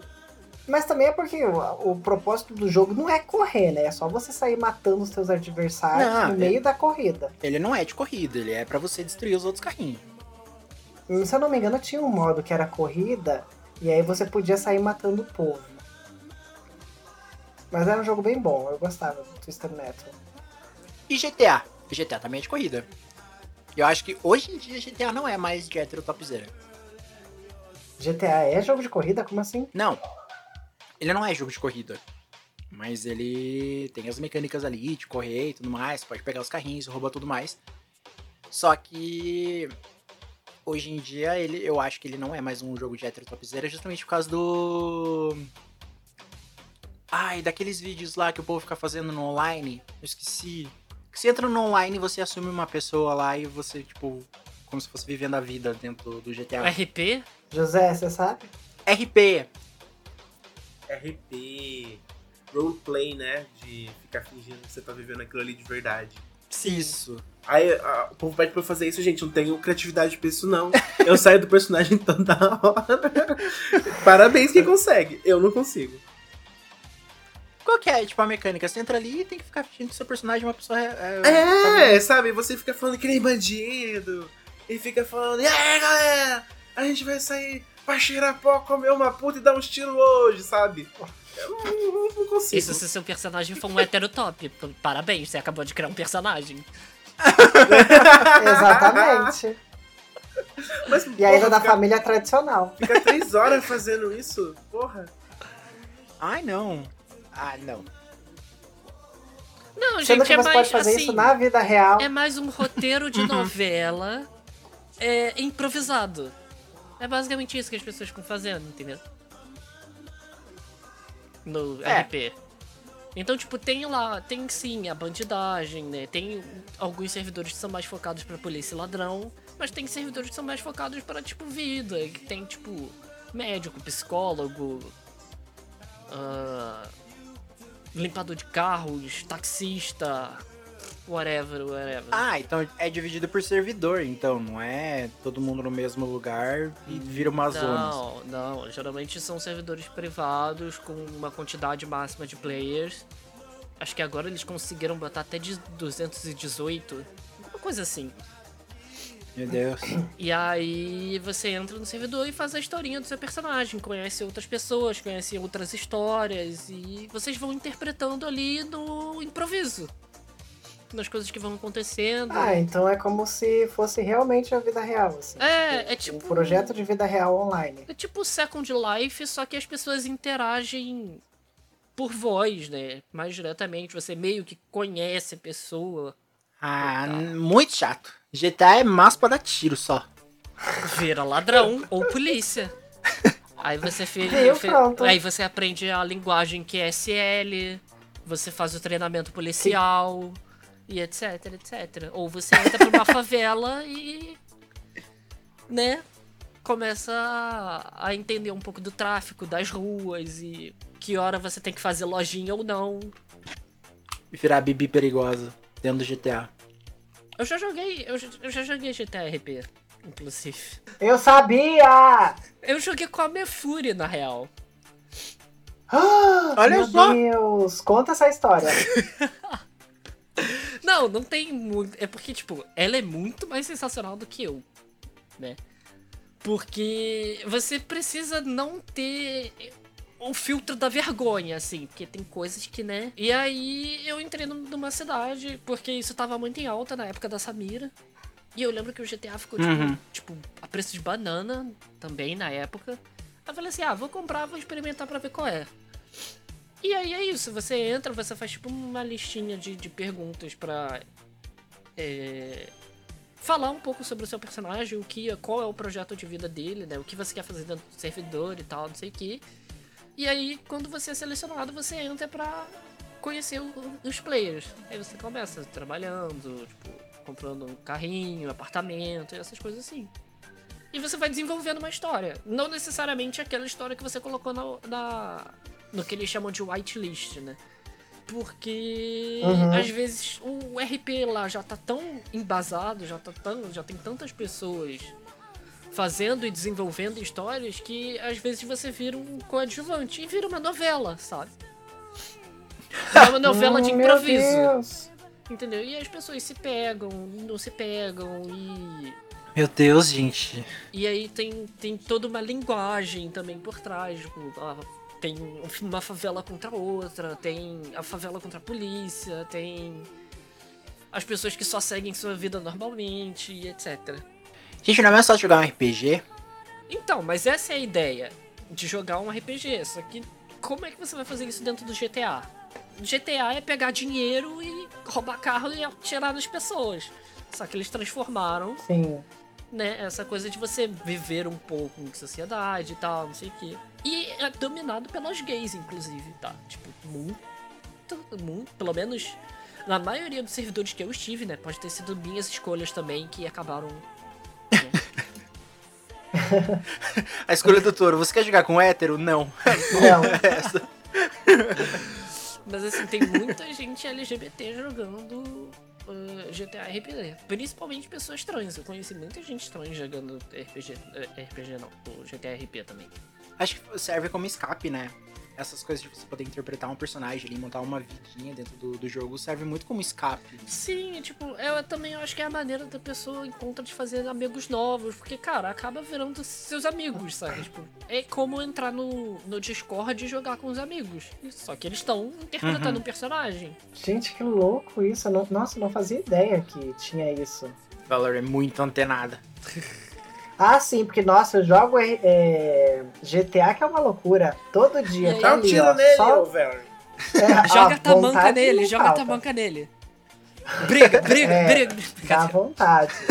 Mas também é porque o, o propósito do jogo não é correr, né? É só você sair matando os seus adversários
Não,
no
é-
meio da corrida.
Ele não é de corrida, ele é pra você destruir os outros carrinhos.
Se eu não me engano, tinha um modo que era corrida, e aí você podia sair matando o povo. Mas era um jogo bem bom, eu gostava do Twisted Metal.
E GTA? GTA também é de corrida. Eu acho que hoje em dia GTA não é mais de hétero topzera.
GTA é jogo de corrida? Como assim?
Não. Ele não é jogo de corrida. Mas ele tem as mecânicas ali de correr e tudo mais. Pode pegar os carrinhos, rouba tudo mais. Só que hoje em dia ele, eu acho que ele não é mais um jogo de hétero topzera justamente por causa do. Ai, daqueles vídeos lá que o povo fica fazendo no online. Eu esqueci. Você entra no online e você assume uma pessoa lá e você, tipo, como se fosse vivendo a vida dentro do GTA.
RP?
José, você sabe?
RP.
RP, roleplay, né? De ficar fingindo que você tá vivendo aquilo ali de verdade.
Isso.
Aí a- o povo pede pra eu fazer isso, gente. Eu não tenho criatividade pra isso, não. Eu saio do personagem (laughs) toda hora. Parabéns quem consegue. Eu não consigo.
Qual que é, tipo, a mecânica? Você entra ali e tem que ficar fingindo que seu personagem é uma pessoa... É,
É, sabe? Você fica falando que nem bandido. E fica falando, e aí, galera? A gente vai sair pra cheirar pó, comer uma puta e dar uns tiros hoje, sabe? Eu não, não- não consigo.
Isso se seu personagem for um heterotop. Parabéns, você acabou de criar um personagem. (laughs)
Exatamente.
Mas,
E ainda
porra,
da
ficar-
família tradicional.
Fica três horas fazendo isso? Porra.
Ai, não. Ah, não.
Não,
Sendo
gente,
que
é
você
mais
pode fazer
assim,
isso na vida real.
É mais um roteiro de (laughs) novela é, improvisado. É basicamente isso que as pessoas ficam fazendo, entendeu? No
É.
RP. Então, tipo, tem lá, tem sim a bandidagem, né? Tem alguns servidores que são mais focados pra polícia e ladrão, mas tem servidores que são mais focados para tipo, vida. Que tem, tipo, médico, psicólogo, ah, limpador de carros, taxista, whatever, whatever.
Ah, então é dividido por servidor, então não é todo mundo no mesmo lugar e vira uma zona.
Não, não. Geralmente são servidores privados com uma quantidade máxima de players. Acho que agora eles conseguiram botar até de 218. Uma coisa assim.
Meu Deus.
E aí você entra no servidor e faz a historinha do seu personagem, conhece outras pessoas, conhece outras histórias e vocês vão interpretando ali no improviso. Nas coisas que vão acontecendo.
Ah, então é como se fosse realmente a vida real. Assim.
É, é tipo-
Um projeto de vida real online.
É tipo Second Life, só que as pessoas interagem por voz, né? Mais diretamente. Você meio que conhece a pessoa.
Ah, muito chato. GTA é massa pra dar tiro só.
Vira ladrão (laughs) ou polícia. Aí você fez. Fe-. Aí você aprende a linguagem QSL. Você faz o treinamento policial. E etc, etc. Ou você entra pra uma (laughs) favela e. Né? Começa a, a entender um pouco do tráfico, das ruas e que hora você tem que fazer lojinha ou não.
E virar bibi perigosa dentro do GTA.
Eu já joguei. Eu, já- eu já joguei GTA RP, inclusive.
Eu sabia!
Eu joguei com a Mefuri, na real.
Ah, (gasps)
Olha
Meu
só.
Deus! Conta essa história. (laughs)
Não, não tem muito. É porque, tipo, ela é muito mais sensacional do que eu, né? Porque você precisa não ter o filtro da vergonha, assim, porque tem coisas que, né? E aí eu entrei num- numa cidade, porque isso tava muito em alta na época da Samira. E eu lembro que o GTA ficou, tipo,
Uhum.
tipo, a preço de banana também na época. Aí eu falei assim, ah, vou comprar, vou experimentar pra ver qual é. E aí é isso, você entra, você faz tipo uma listinha de, de perguntas pra é, falar um pouco sobre o seu personagem, o que, qual é o projeto de vida dele, né? O que você quer fazer dentro do servidor e tal, não sei o que. E aí, quando você é selecionado, você entra pra conhecer o- os players. Aí você começa trabalhando, tipo, comprando um carrinho, apartamento, essas coisas assim. E você vai desenvolvendo uma história. Não necessariamente aquela história que você colocou na, na- no que eles chamam de whitelist, né? Porque
Uhum.
às vezes o RP lá já tá tão embasado, já tá tão, já tem tantas pessoas fazendo e desenvolvendo histórias que às vezes você vira um coadjuvante e vira uma novela, sabe? É uma novela de (laughs) improviso. Entendeu? E as pessoas se pegam, não se pegam e
Meu Deus, gente.
e aí tem, tem toda uma linguagem também por trás. Tipo, tem uma favela contra outra, tem a favela contra a polícia, tem as pessoas que só seguem sua vida normalmente e etc.
Gente, não é só jogar um RPG?
Então, mas essa é a ideia de jogar um RPG. Só que como é que você vai fazer isso dentro do GTA? GTA é pegar dinheiro e roubar carro e atirar nas pessoas. Só que eles transformaram,
Sim.
né, essa coisa de você viver um pouco em sociedade e tal, não sei o quê. E é dominado pelas gays, inclusive, tá? Tipo, muito, muito, pelo menos na maioria dos servidores que eu estive, né? Pode ter sido minhas escolhas também que acabaram. né? (laughs)
A escolha do touro, você quer jogar com hétero? Não. (laughs)
Não. (laughs)
Essa.
Mas assim, tem muita gente LGBT jogando uh, GTA RPG. Principalmente pessoas trans. Eu conheci muita gente trans jogando RPG. eh, RPG não, o GTA RP também.
Acho que serve como escape, né? Essas coisas de você poder interpretar um personagem ali, montar uma vidinha dentro do, do jogo, serve muito como escape.
Sim, tipo, eu também acho que é a maneira da pessoa encontra de fazer amigos novos. Porque, cara, acaba virando seus amigos, sabe? Tipo, é como entrar no, no Discord e jogar com os amigos. Só que eles estão interpretando
Uhum.
um personagem.
Gente, que louco isso. Eu não- nossa, eu não fazia ideia que tinha isso.
Valor é muito antenada. (laughs)
Ah, sim, porque, nossa, eu jogo é, GTA que é uma loucura. Todo dia,
aí?
tá
Dá um
ali,
tiro
ó,
nele,
só-
velho.
é, (laughs)
Joga
a
tamanca nele, joga a tamanca nele. Briga, briga,
É,
briga.
Dá vontade. (laughs)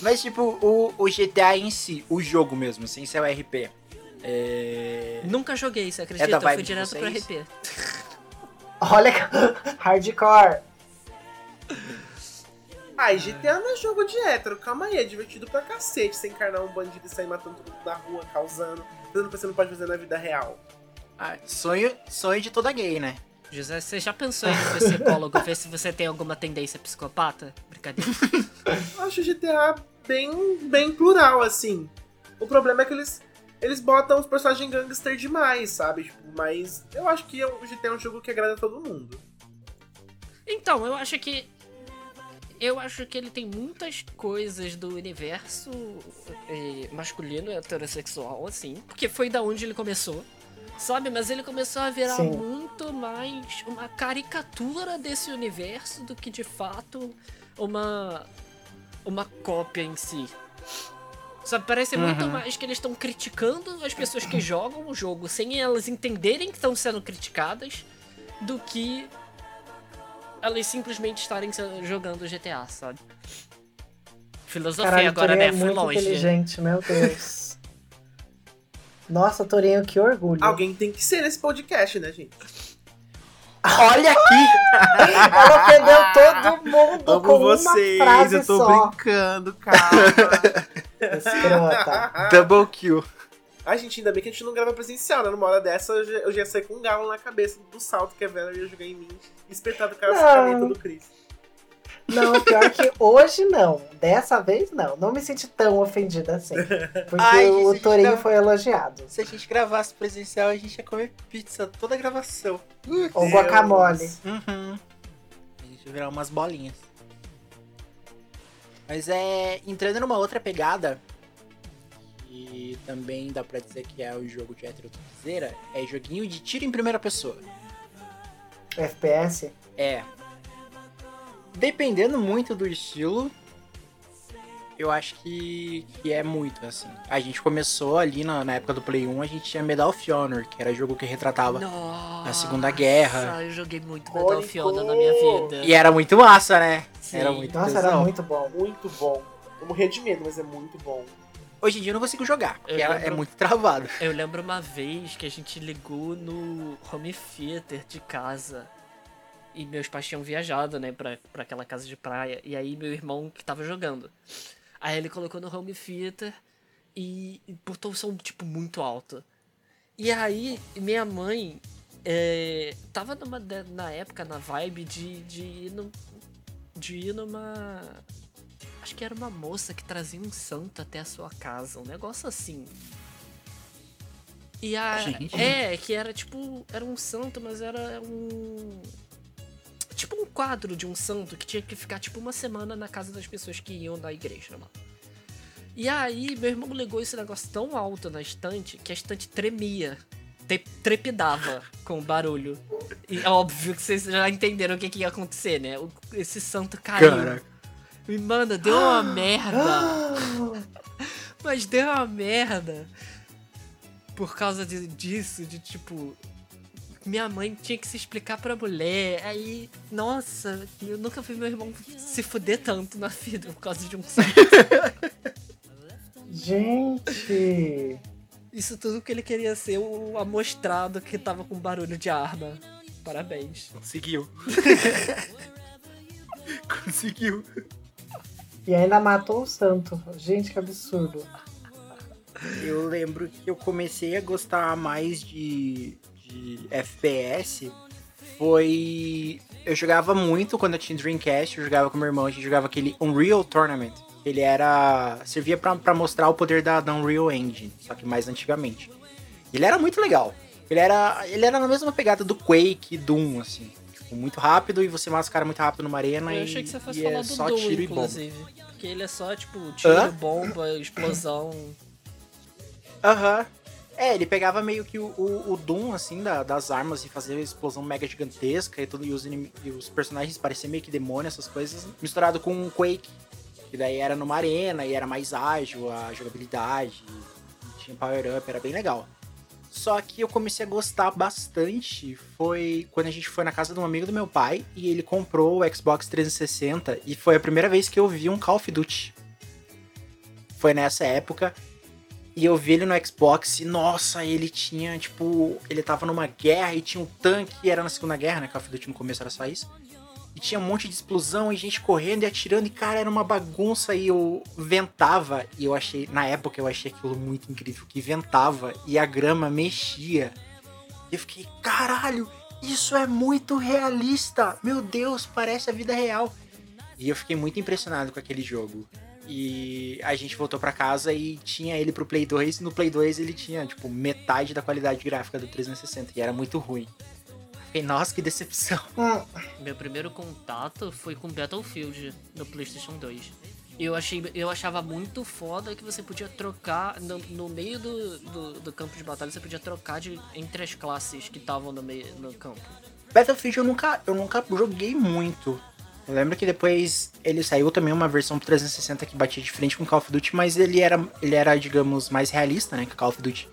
Mas, tipo, o, o GTA em si, o jogo mesmo, sem ser o RP. É...
Nunca joguei, você acredita?
É
eu fui direto pro? RP.
Olha, que- (laughs) hardcore.
Ai, GTA não é jogo de hétero, calma aí, é divertido pra cacete você encarnar um bandido e sair matando todo mundo na rua, causando, fazendo o que você não pode fazer na vida real.
Ah, sonho, sonho de toda gay, né?
José, você já pensou em no psicólogo ver se você tem alguma tendência psicopata? Brincadeira.
Eu acho o GTA bem, bem plural, assim. O problema é que eles, eles botam os personagens gangster demais, sabe? Tipo, mas eu acho que o GTA é um jogo que agrada todo mundo.
Então, eu acho que. Eu acho que ele tem muitas coisas do universo eh, masculino heterossexual, assim. Porque foi da onde ele começou. Sabe? Mas ele começou a virar
Sim.
muito mais uma caricatura desse universo do que de fato uma. uma cópia em si. Sabe, parece muito
Uhum.
mais que eles estão criticando as pessoas que jogam o jogo sem elas entenderem que estão sendo criticadas do que elas simplesmente estarem jogando GTA, sabe? Filosofia
Caralho,
agora, né?
é
Fui
muito
longe.
inteligente, meu Deus. (laughs) Nossa, Torinho, que orgulho.
Alguém tem que ser nesse podcast, né, gente?
Olha aqui! (laughs)
Ela perdeu todo mundo
Amo
com
vocês,
uma frase
eu tô
só.
brincando, calma. (laughs)
Escrota.
Double kill.
Ai, gente, ainda bem que a gente não grava presencial, né? Numa hora dessa, eu já, eu já ia sair com um galo na cabeça do salto que a Vera ia jogar em mim, espetado com a ferramenta do Chris.
Não, pior que hoje não. Dessa vez não. Não me senti tão ofendida assim. Porque
Ai,
o
gente,
Torinho
não.
foi elogiado.
Se a gente gravasse presencial, a gente ia comer pizza toda a gravação.
Ou guacamole.
Uhum. A gente ia virar umas bolinhas. Mas é. Entrando numa outra pegada. E também dá pra dizer que é o jogo de hétero topzera, É joguinho de tiro em primeira pessoa.
FPS.
É. Dependendo muito do estilo, eu acho que, que é muito, assim. A gente começou ali na, na época do Play 1, a gente tinha Medal of Honor, que era jogo que retratava.
Nossa,
Na Segunda Guerra.
Eu joguei muito. Medal of Honor na minha vida.
E era muito massa, né?
Sim.
Era muito
Nossa, era
tesão.
muito bom.
Muito bom. Eu morria de medo, mas é muito bom.
Hoje em dia eu não consigo jogar, porque
lembro-
é muito travado.
Eu lembro uma vez que a gente ligou no home theater de casa. E meus pais tinham viajado, né, pra, pra aquela casa de praia. E aí meu irmão que tava jogando. Aí ele colocou no home theater e, botou o som, tipo, muito alto. E aí minha mãe é, tava numa, na época, na vibe de, de, ir no, de ir numa... Acho que era uma moça que trazia um santo até a sua casa. Um negócio assim. E a.
Gente.
É, que era tipo. Era um santo, mas era um. Tipo um quadro de um santo que tinha que ficar tipo uma semana na casa das pessoas que iam na igreja lá. E aí, meu irmão ligou esse negócio tão alto na estante que a estante tremia. te- Trepidava com o barulho. E é óbvio que vocês já entenderam o que, que ia acontecer, né? O- Esse santo caiu.
Caraca.
E, mano, deu uma (gasps) merda. (gasps) Mas deu uma merda. Por causa de- disso, de tipo. Minha mãe tinha que se explicar pra mulher. Aí, nossa, eu nunca vi meu irmão se fuder tanto na vida por causa de um. (laughs)
Gente!
Isso tudo porque ele queria ser o amostrado que tava com barulho de arma. Parabéns.
Conseguiu. (laughs) Conseguiu.
E ainda matou o santo. Gente, que absurdo.
Eu lembro que eu comecei a gostar mais de, de FPS. Foi. Eu jogava muito quando eu tinha Dreamcast, eu jogava com meu irmão, a gente jogava aquele Unreal Tournament. Ele era. servia pra mostrar o poder da, da Unreal Engine, só que mais antigamente. Ele era muito legal. Ele era. Ele era na mesma pegada do Quake e Doom, assim. Tipo, muito rápido e você caras muito rápido numa arena
Eu
e,
achei que você fosse
e
falar
é
do
só
Doom,
tiro e bomba.
inclusive. Porque ele é só, tipo, tiro,
Hã?
bomba, explosão.
Aham. É, ele pegava meio que o, o, o Doom, assim, da- das armas e fazia explosão mega gigantesca e, tudo, e, os, e os personagens pareciam meio que demônios, essas coisas, misturado com o Quake. Que daí era numa arena e era mais ágil a jogabilidade, e tinha power-up, era bem legal. Só que eu comecei a gostar bastante foi quando a gente foi na casa de um amigo do meu pai e ele comprou o Xbox 360 e foi a primeira vez que eu vi um Call of Duty. Foi nessa época e eu vi ele no Xbox e, nossa, ele tinha, tipo, ele tava numa guerra e tinha um tanque, e era na Segunda Guerra, né? Call of Duty no começo era só isso. E tinha um monte de explosão e gente correndo e atirando, e cara, era uma bagunça e eu ventava. E eu achei, na época eu achei aquilo muito incrível, que ventava e a grama mexia. E eu fiquei, caralho, isso é muito realista! Meu Deus, parece a vida real. E eu fiquei muito impressionado com aquele jogo. E a gente voltou pra casa e tinha ele pro Play 2. E no Play 2 ele tinha, tipo, metade da qualidade gráfica do 360. E era muito ruim. Fiquei, nossa, que decepção. (laughs)
Hum,
Meu primeiro contato foi com Battlefield no PlayStation 2. Eu, achei, eu achava muito foda que você podia trocar, no, no meio do, do, do campo de batalha, você podia trocar de, entre as classes que estavam no, meio, no campo.
Battlefield eu nunca, eu nunca joguei muito. Eu lembro que depois ele saiu também uma versão pro 360 que batia de frente com Call of Duty, mas ele era, ele era digamos, mais realista, né, que Call of Duty.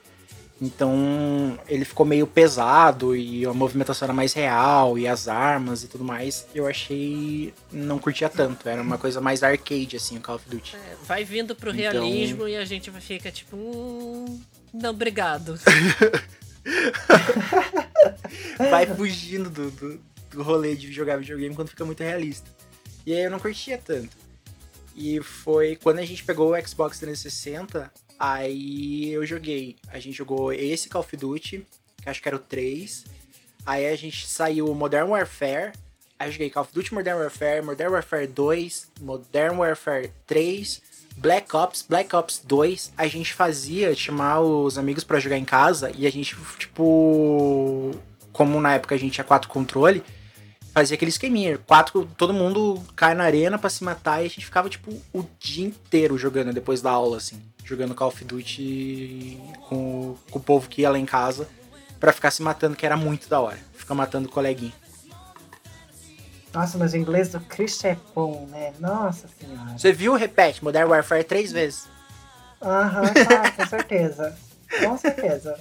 Então ele ficou meio pesado e a movimentação era mais real e as armas e tudo mais. Eu achei. não curtia tanto. Era uma coisa mais arcade, assim, o Call of Duty.
É, vai vindo pro
Então-
realismo e a gente fica tipo. Hum, não, obrigado. (laughs)
vai fugindo do, do, do rolê de jogar videogame quando fica muito realista. E aí eu não curtia tanto. E foi quando a gente pegou o Xbox 360, aí eu joguei. A gente jogou esse Call of Duty, que acho que era o 3. Aí a gente saiu Modern Warfare. Aí eu joguei Call of Duty Modern Warfare, Modern Warfare 2, Modern Warfare 3, Black Ops, Black Ops 2. A gente fazia chamar os amigos pra jogar em casa e a gente, tipo, como na época a gente tinha quatro controle, fazia aquele esqueminha. Quatro, todo mundo cai na arena pra se matar e a gente ficava, tipo, o dia inteiro jogando depois da aula, assim. Jogando Call of Duty com, o- com o povo que ia lá em casa pra ficar se matando, que era muito da hora. Ficar matando o coleguinha.
Nossa, mas o inglês do Christian é bom, né? Nossa senhora.
Você viu? Repete, Modern Warfare três vezes.
Aham, claro, com certeza. Com certeza.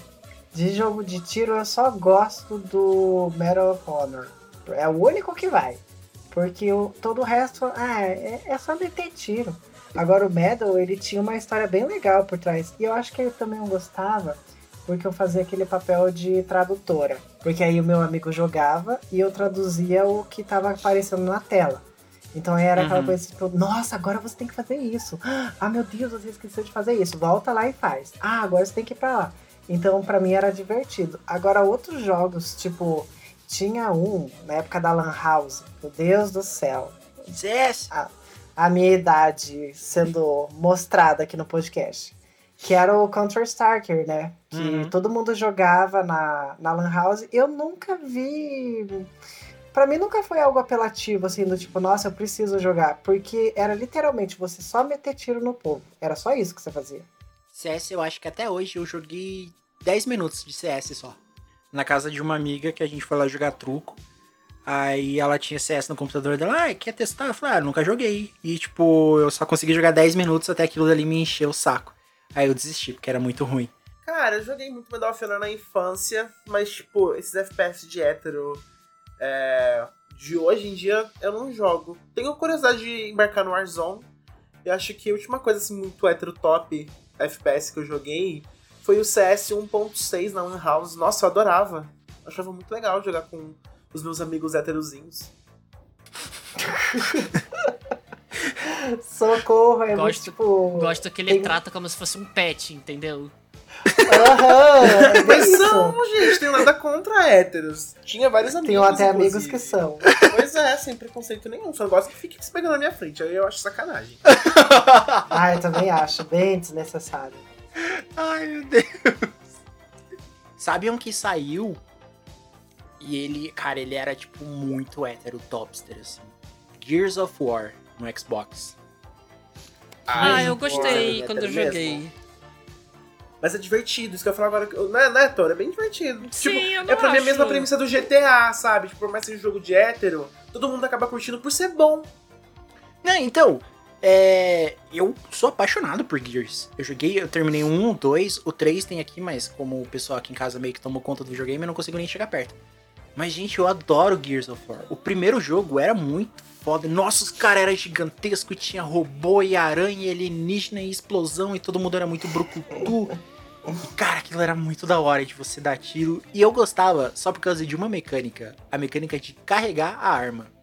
De jogo de tiro eu só gosto do Medal of Honor. É o único que vai. Porque o, todo o resto, ah, é, é só meter tiro. Agora o Medal, ele tinha uma história bem legal por trás. E eu acho que eu também gostava, porque eu fazia aquele papel de tradutora. Porque aí o meu amigo jogava e eu traduzia o que tava aparecendo na tela. Então era aquela
Uhum.
coisa tipo, nossa, agora você tem que fazer isso. (gasps) Ah, meu Deus, você esqueceu de fazer isso. Volta lá e faz. Ah, agora você tem que ir pra lá. Então, pra mim era divertido. Agora, outros jogos, tipo, tinha um na época da Lan House. Meu Deus do céu.
Yes!
A minha idade sendo mostrada aqui no podcast. Que era o Counter-Strike, né? Que
Uhum.
todo mundo jogava na, na Lan House. Eu nunca vi Pra mim nunca foi algo apelativo, assim, do tipo, nossa, eu preciso jogar. Porque era literalmente você só meter tiro no povo. Era só isso que você fazia.
CS, eu acho que até hoje eu joguei 10 minutos de CS só. Na casa de uma amiga que a gente foi lá jogar truco. Aí ela tinha CS no computador dela, ah, quer testar? Eu falei, ah, nunca joguei. E tipo, eu só consegui jogar 10 minutos até aquilo dali me encheu o saco. Aí eu desisti, porque era muito ruim.
Cara, eu joguei muito Honor na infância, mas, tipo, esses FPS de hétero é, de hoje em dia eu não jogo. Tenho curiosidade de embarcar no Warzone. Eu acho que a última coisa assim, muito hétero top FPS que eu joguei foi o CS 1.6 na Lan House. Nossa, eu adorava. Eu achava muito legal jogar com os meus amigos héterozinhos. (laughs)
Socorro, é muito,
Gosto-
tipo.
Gosto que ele
tem-
trata como se fosse um pet, entendeu?
Aham, é
Mas
isso.
são, gente, tenho nada contra héteros. Tinha vários amigos.
Tenho até amigos
inclusive.
que são.
Pois é, sem preconceito nenhum. Só não gosto que fique se pegando na minha frente. Aí eu acho sacanagem.
Ah, eu também acho, bem desnecessário.
Ai, meu Deus. Sabe um que saiu? E ele, cara, ele era tipo muito hétero topster, assim. Gears of War no Xbox.
Ah, eu gostei quando eu
mesmo.
joguei.
Mas é divertido, isso que eu ia falar agora. Né, né Thor? É bem divertido.
Sim,
tipo,
eu não
é pra mim a mesma premissa do GTA, sabe? Tipo, por mais que seja um jogo de hétero, todo mundo acaba curtindo por ser bom.
Não, então, é, eu sou apaixonado por Gears. Eu joguei, eu terminei o 1, o 2, o 3 tem aqui, mas como o pessoal aqui em casa meio que tomou conta do videogame, eu não consigo nem chegar perto. Mas, gente, eu adoro Gears of War. O primeiro jogo era muito foda. Nossa, os caras eram gigantescos, tinha robô e aranha, alienígena e explosão, e todo mundo era muito brucutu. E, cara, aquilo era muito da hora de você dar tiro. E eu gostava só por causa de uma mecânica. A mecânica de carregar a arma.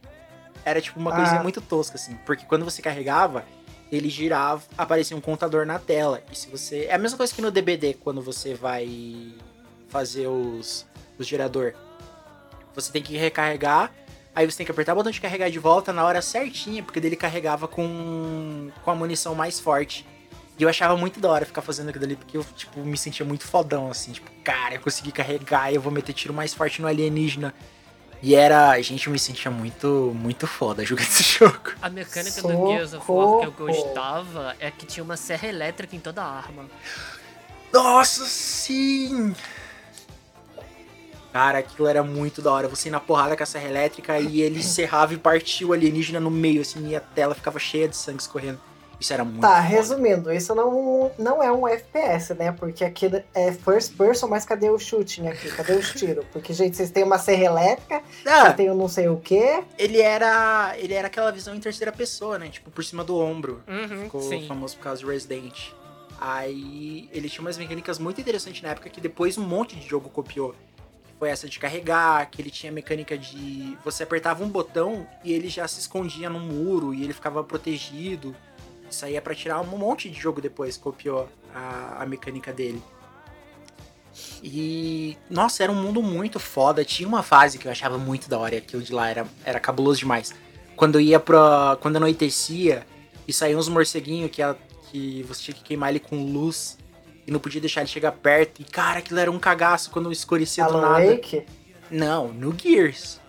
Era tipo uma
Ah.
coisinha muito tosca, assim. Porque quando você carregava, ele girava, aparecia um contador na tela. E se você. É a mesma coisa que no DBD, quando você vai fazer os, os gerador. Você tem que recarregar, aí você tem que apertar o botão de carregar de volta na hora certinha, porque dele carregava com, com a munição mais forte. E eu achava muito da hora ficar fazendo aquilo ali, porque eu, tipo, me sentia muito fodão, assim. Tipo, cara, eu consegui carregar, eu vou meter tiro mais forte no alienígena. E era. Gente, eu me sentia muito, muito foda (laughs) jogando esse jogo.
A mecânica do Gears of War que eu
Socorro.
gostava é que tinha uma serra elétrica em toda a arma.
Nossa, sim! Cara, aquilo era muito da hora. Você ir na porrada com a serra elétrica e ele (coughs) serrava e partiu o alienígena no meio, assim, e a tela ficava cheia de sangue escorrendo. Isso era muito
Tá,
foda.
resumindo, isso não, não é um FPS, né? Porque aqui é first person, mas cadê o shooting aqui? Cadê os tiros? Porque, gente, vocês têm uma serra elétrica,
Ah,
vocês têm um não sei o quê.
ele era. Ele era aquela visão em terceira pessoa, né? Tipo, por cima do ombro.
Uhum,
Ficou
sim.
famoso por causa do Resident. Aí ele tinha umas mecânicas muito interessantes na época que depois um monte de jogo copiou. Que foi essa de carregar, que ele tinha mecânica de. Você apertava um botão e ele já se escondia no muro e ele ficava protegido. Isso aí é pra tirar um monte de jogo depois, copiou a, a mecânica dele. E. Nossa, era um mundo muito foda. Tinha uma fase que eu achava muito da hora, aquilo de lá era, era cabuloso demais. Quando ia pra. Quando anoitecia e saíam uns morceguinhos que, a- que você tinha que queimar ele com luz e não podia deixar ele chegar perto. E cara, aquilo era um cagaço quando escurecia do
Alan
nada.
Wake.
Não, no Gears.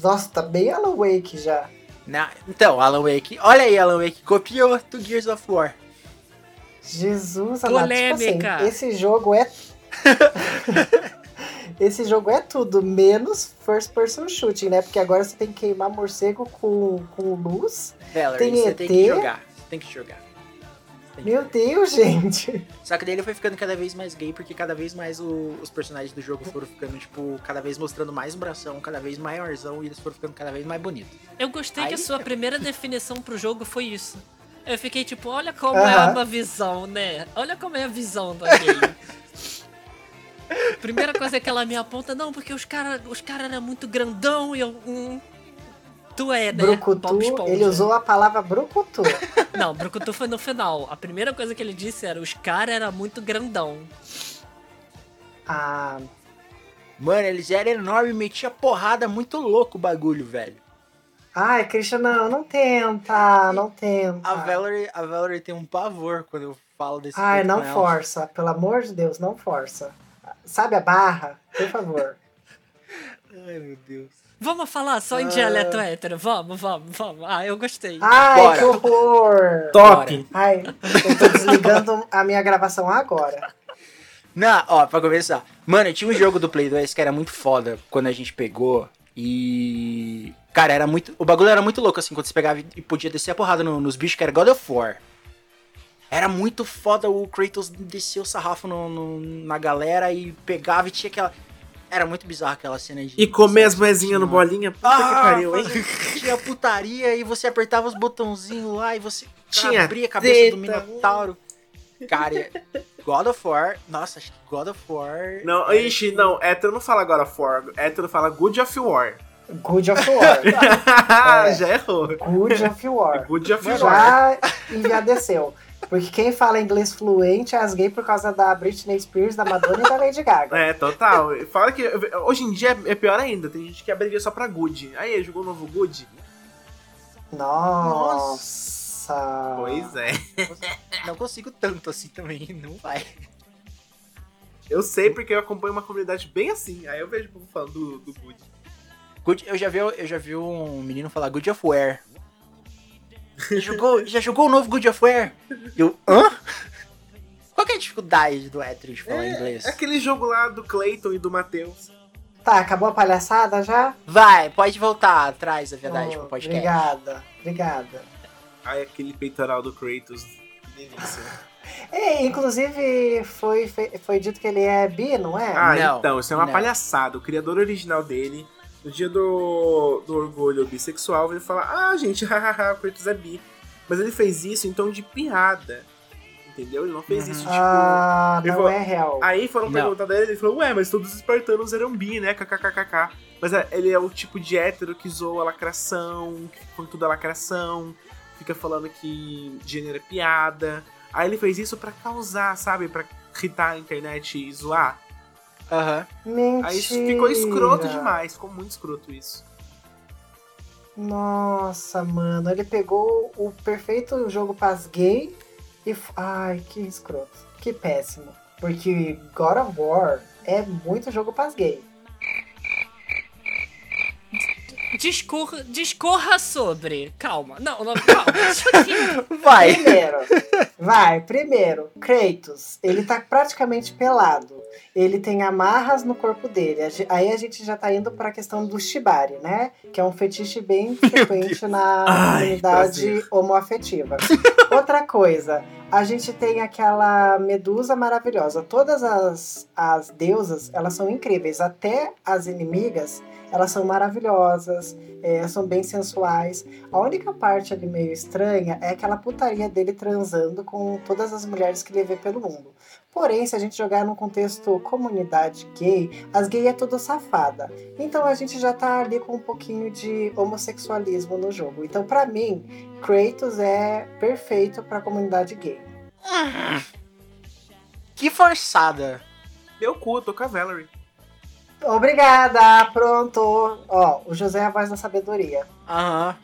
Nossa, tá bem Alan Wake já.
Na- então, Alan Wake. Olha aí, Alan Wake copiou do Gears of War.
Jesus, amado. Tipo assim, esse jogo é. (laughs) esse jogo é tudo, menos first person shooting, né? Porque agora você tem que queimar morcego com, com luz.
Valerie,
Tem
você
ET?
tem que jogar. Você tem que jogar. Tem que
Meu Deus, gente.
Só que daí ele foi ficando cada vez mais gay, porque cada vez mais o- os personagens do jogo foram ficando, tipo, cada vez mostrando mais um bração, cada vez maiorzão, e eles foram ficando cada vez mais bonitos.
Eu gostei que a
Aí-
sua (laughs) primeira definição pro jogo foi isso. Eu fiquei tipo, olha como é
Aham.
uma visão, né? Olha como é a visão da game. Primeira coisa que ela me aponta, não, porque os caras os cara eram muito grandão e eu. Hum, tu é, né? Bob
Brucutu,
Esponja.
ele usou a palavra brucutu. (laughs)
Não, Brucutu foi no final. A primeira coisa que ele disse era: os caras eram muito grandão.
Ah,
Mano, eles eram enormes, metia porrada muito louco o bagulho, velho.
ai, Christian, não, não tenta, não tenta.
A Valerie, a Valerie tem um pavor quando eu falo desse
Ai, não força, pelo amor de Deus, não força. Sabe a barra? Por favor. (laughs)
Ai, meu Deus.
Vamos falar só em
Ah.
dialeto hétero. Vamos, vamos, vamos. Ah, eu gostei.
Ai,
Bora.
que horror!
Top!
Ai, eu tô desligando a minha gravação agora.
Não, ó, pra começar. Mano, tinha um jogo do Play 2 que era muito foda quando a gente pegou. E. Cara, era muito. O bagulho era muito louco, assim, quando você pegava e podia descer a porrada no- nos bichos, que era God of War. Era muito foda o Kratos descer o sarrafo no- no- na galera e pegava e tinha aquela. Era muito bizarro aquela cena de.
E comer as moezinhas no bolinha, puta
Ah,
que pariu, hein?
Tinha putaria e você apertava os botãozinhos lá e você
Tinha
abria a cabeça do. Minotauro. Cara, God of War. Nossa, acho que God of War.
Não,
era,
ixi, não, hétero não fala God of War, hétero fala Good of War.
Good of War. (laughs) É.
Já errou.
Good of War.
Good of War.
Já enviadeceu. Porque quem fala inglês fluente é as gays por causa da Britney Spears, da Madonna e da Lady Gaga.
É, total. Fala que hoje em dia é pior ainda, tem gente que abrevia só pra Good. Aí, jogou o novo Good?
Nossa.
Pois é. (laughs)
Não consigo tanto assim também, não vai.
Eu sei porque eu acompanho uma comunidade bem assim. Aí eu vejo o povo falando do, do Good.
Good, eu, já vi, eu já vi um menino falar Good of War. Já jogou, já jogou o novo Good of War? Eu, hã? Qual que é a dificuldade do hétero de falar inglês?
É aquele jogo lá do Clayton e do Matheus.
Tá, acabou a palhaçada já?
Vai, pode voltar atrás, é verdade,
Oh,
pro podcast.
Obrigada, obrigada.
Aí aquele peitoral do Kratos. Que delícia. (laughs)
É, inclusive, foi, foi dito que ele é bi, não é?
Ah,
Não,
então, isso é uma
não.
palhaçada. O criador original dele, no dia do, do orgulho bissexual, veio falar: Ah, gente, (laughs) hahaha, o Kratos é bi. Mas ele fez isso em tom de piada. Entendeu? Ele não fez
Uhum.
isso tipo.
ah,
ele
não
falou-
é real.
Aí foram perguntar dele, ele falou, ué, mas todos os espartanos eram bi, né? KKKKK. Mas é, ele é o tipo de hétero que zoa a lacração, que põe tudo a lacração, fica falando que gênero é piada. Aí ele fez isso pra causar, sabe? Pra irritar a internet e zoar.
Aham.
Mentira.
Aí isso ficou escroto demais, ficou muito escroto isso.
Nossa, mano, ele pegou o perfeito jogo pras gay e. Ai, que escroto. Que péssimo. Porque God of War é muito jogo pras gay.
Discorra, discorra sobre. Calma. Não, não, calma. (laughs)
Vai.
Primeiro, vai, primeiro, Kratos, ele tá praticamente pelado. Ele tem amarras no corpo dele. Aí a gente já tá indo pra questão do shibari, né? Que é um fetiche bem frequente na
Ai,
comunidade
prazer.
homoafetiva. Outra coisa, a gente tem aquela medusa maravilhosa. Todas as, as deusas, elas são incríveis. Até as inimigas, elas são maravilhosas, é, são bem sensuais. A única parte ali meio estranha é aquela putaria dele transando com todas as mulheres que ele vê pelo mundo. Porém, se a gente jogar num contexto comunidade gay, as gays é tudo safada. Então a gente já tá ali com um pouquinho de homossexualismo no jogo. Então, pra mim, Kratos é perfeito pra comunidade gay.
Que forçada.
Meu cu, tô com a Valerie.
Obrigada, pronto. Ó, o José é a voz da sabedoria.
Aham.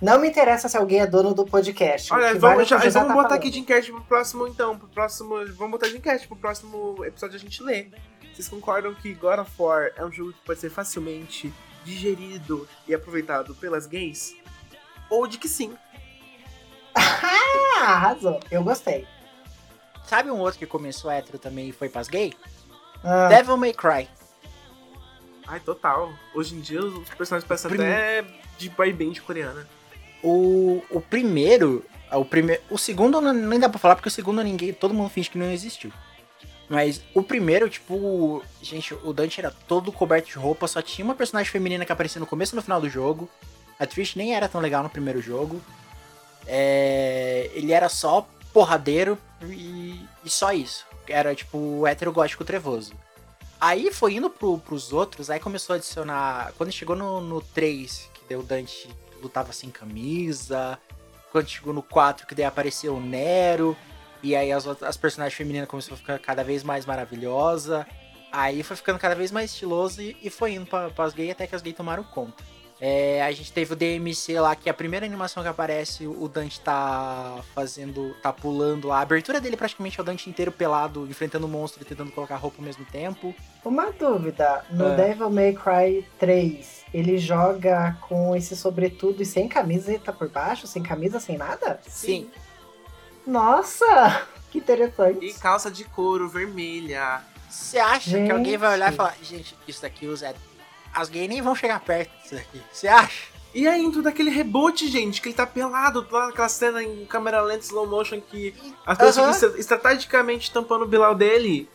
Não me interessa se alguém é dono do podcast.
Olha,
que vale é
vamos, já, vamos
tá
botar
falando.
aqui de enquete pro próximo, então. Pro próximo. Vamos botar de enquete pro próximo episódio a gente ler. Vocês concordam que God of War é um jogo que pode ser facilmente digerido e aproveitado pelas gays? Ou de que sim? (laughs)
Ah, arrasou. Eu gostei.
Sabe um outro que começou hétero também e foi pras gay?
Ah,
Devil May Cry.
Ai, total. Hoje em dia os personagens parecem
Prime-
até de boy band coreana.
O, o primeiro. O, prime, o segundo não- nem dá pra falar, porque o segundo ninguém. Todo mundo finge que não existiu. Mas o primeiro, tipo. Gente, o Dante era todo coberto de roupa, só tinha uma personagem feminina que aparecia no começo e no final do jogo. A Trish nem era tão legal no primeiro jogo. É, ele era só porradeiro e, e só isso. Era tipo o hétero gótico trevoso. Aí foi indo pro, pros outros, aí começou a adicionar. Quando chegou no, no 3, que deu Dante lutava sem camisa. Quando chegou no 4, que daí apareceu o Nero. E aí as, as personagens femininas começaram a ficar cada vez mais maravilhosa. Aí foi ficando cada vez mais estiloso e, e foi indo pra, gays até que as gays tomaram conta. É, a gente teve o DMC lá, que é a primeira animação que aparece, o Dante tá fazendo. tá pulando lá. A abertura dele praticamente é o Dante inteiro pelado, enfrentando o monstro e tentando colocar roupa ao mesmo tempo.
Uma dúvida, no
É.
Devil May Cry 3, ele joga com esse sobretudo e sem camiseta por baixo? Sem camisa, sem nada?
Sim.
Nossa! (laughs) Que interessante.
E calça de couro vermelha.
Você acha que
Gente.
alguém vai olhar e falar, gente, isso daqui o Zé. As gays nem vão chegar perto disso daqui. Você acha?
E aí, tudo aquele reboot, gente, que ele tá pelado lá naquela cena em câmera lenta slow motion que as pessoas estra- estrategicamente tampando o Bilal dele.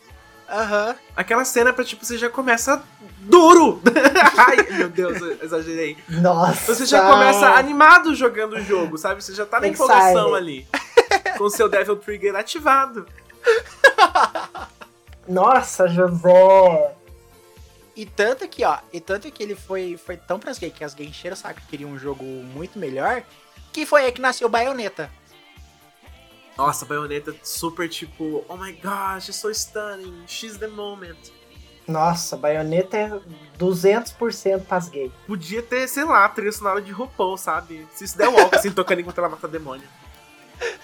Aham.
Aquela cena pra, tipo, você já começa duro. (laughs) Ai, meu Deus, eu exagerei.
Nossa!
Você já começa animado jogando o jogo, sabe? Você já tá na empolgação ali. Com o seu Devil Trigger ativado.
Nossa, José!
E tanto que, ó, e tanto que ele foi, foi tão pras gays que as gays encheram o saco queriam um jogo muito melhor, que foi aí que nasceu Bayonetta.
Nossa, a baioneta super tipo, oh my gosh, she's so stunning, she's the moment.
Nossa, baioneta é 200% pras gay.
Podia ter, sei lá, trilha sonora de RuPaul, sabe? Se isso der um walk assim, tocando enquanto ela mata demônio.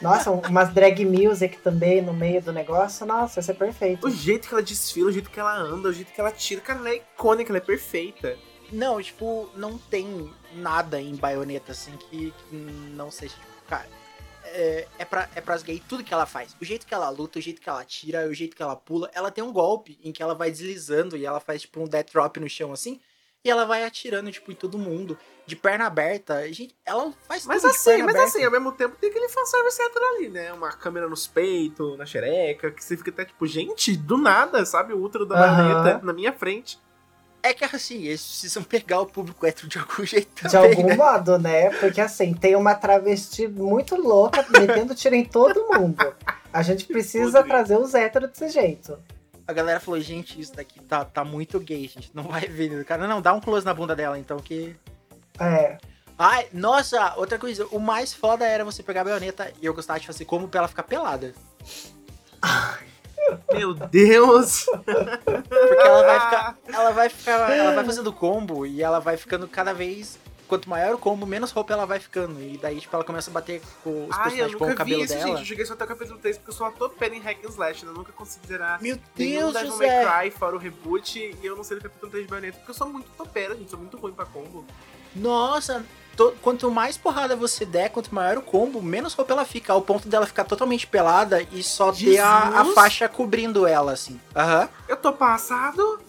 Nossa, um- umas drag music também no meio do negócio. Nossa, ia ser perfeito.
O jeito que ela desfila, o jeito que ela anda, o jeito que ela tira, cara, ela é icônica, ela é perfeita.
Não, tipo, não tem nada em Bayonetta, assim, que, que não seja, tipo, cara, é, é, pra, é pras gays tudo que ela faz. O jeito que ela luta, o jeito que ela atira, o jeito que ela pula. Ela tem um golpe em que ela vai deslizando e ela faz, tipo, um death drop no chão, assim, e ela vai atirando, tipo, em todo mundo, de perna aberta. Gente, ela faz
Mas
tudo de
assim,
perna
mas
aberta.
assim, ao mesmo tempo tem aquele fanservice hétero ali, né? Uma câmera nos peitos, na xereca, que você fica até tipo, gente, do nada, sabe? O útero da
Aham.
baioneta na minha frente.
É que assim, eles precisam pegar o público hétero de algum (laughs) jeito
De
também,
algum
né?
modo, né? Porque assim, tem uma travesti muito louca metendo tiro em todo mundo. A gente precisa
podre.
trazer os héteros desse jeito.
A galera falou, gente, isso daqui tá, tá muito gay, gente. Não vai ver. O cara, não, dá um close na bunda dela, então, que...
É.
Ai, nossa, outra coisa. O mais foda era você pegar a baioneta e eu gostava de fazer como pra ela ficar pelada.
Meu Deus!
Porque ela vai ficar... Ela vai ficar... Ela vai fazendo combo e ela vai ficando cada vez... Quanto maior o combo, menos roupa ela vai ficando. E daí, tipo, ela começa a bater com os
Ai,
personagens com o
nunca vi
cabelo
isso,
dela.
gente. Eu cheguei só até o capítulo 3 porque eu sou uma topeira em hack and slash, né? Eu nunca consegui zerar
Meu
nenhum
Deus,
Devil
José!
May Cry fora o reboot e eu não sei do capítulo 3 de baioneta porque eu sou muito topeira, gente. Sou muito ruim pra combo.
Nossa, to- quanto mais porrada você der, quanto maior o combo, menos roupa ela fica, ao ponto dela ficar totalmente pelada e só ter a, a
Jesus!
faixa cobrindo ela, assim. Aham.
Eu tô passado.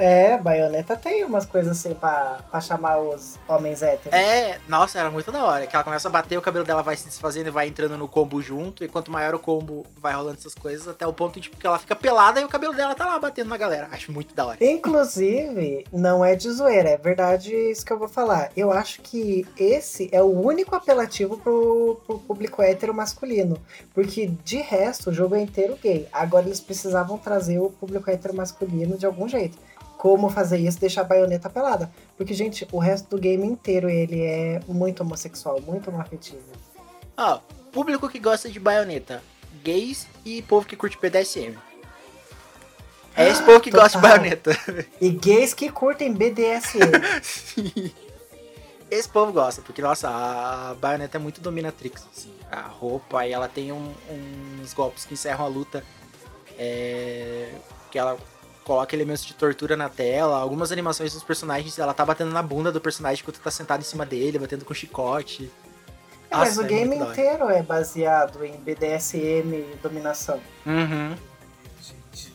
É, baioneta tem umas coisas assim pra, pra chamar os homens héteros.
É, nossa, era muito da hora. Que ela começa a bater, o cabelo dela vai se desfazendo e vai entrando no combo junto. E quanto maior o combo, vai rolando essas coisas, até o ponto tipo, que ela fica pelada e o cabelo dela tá lá batendo na galera. Acho muito da hora.
Inclusive, não é de zoeira, é verdade isso que eu vou falar. Eu acho que esse é o único apelativo pro, pro público hétero masculino. Porque de resto, o jogo é inteiro gay. Agora eles precisavam trazer o público hétero masculino de algum jeito. Como fazer isso? Deixar a baioneta pelada. Porque, gente, o resto do game inteiro ele é muito homossexual, muito homoafetivo.
Ó, público que gosta de baioneta. Gays e povo que curte BDSM. É esse povo que gosta de
Total.
baioneta.
E gays que curtem BDSM. (laughs)
Esse povo gosta, porque, nossa, a baioneta é muito dominatrix, assim. A roupa, e ela tem um- uns golpes que encerram a luta. É, que ela coloca elementos de tortura na tela. Algumas animações dos personagens, ela tá batendo na bunda do personagem enquanto tá sentado em cima dele, batendo com chicote.
É, Mas
Nossa,
o
é
game inteiro é baseado em BDSM e dominação.
Uhum.
Gente,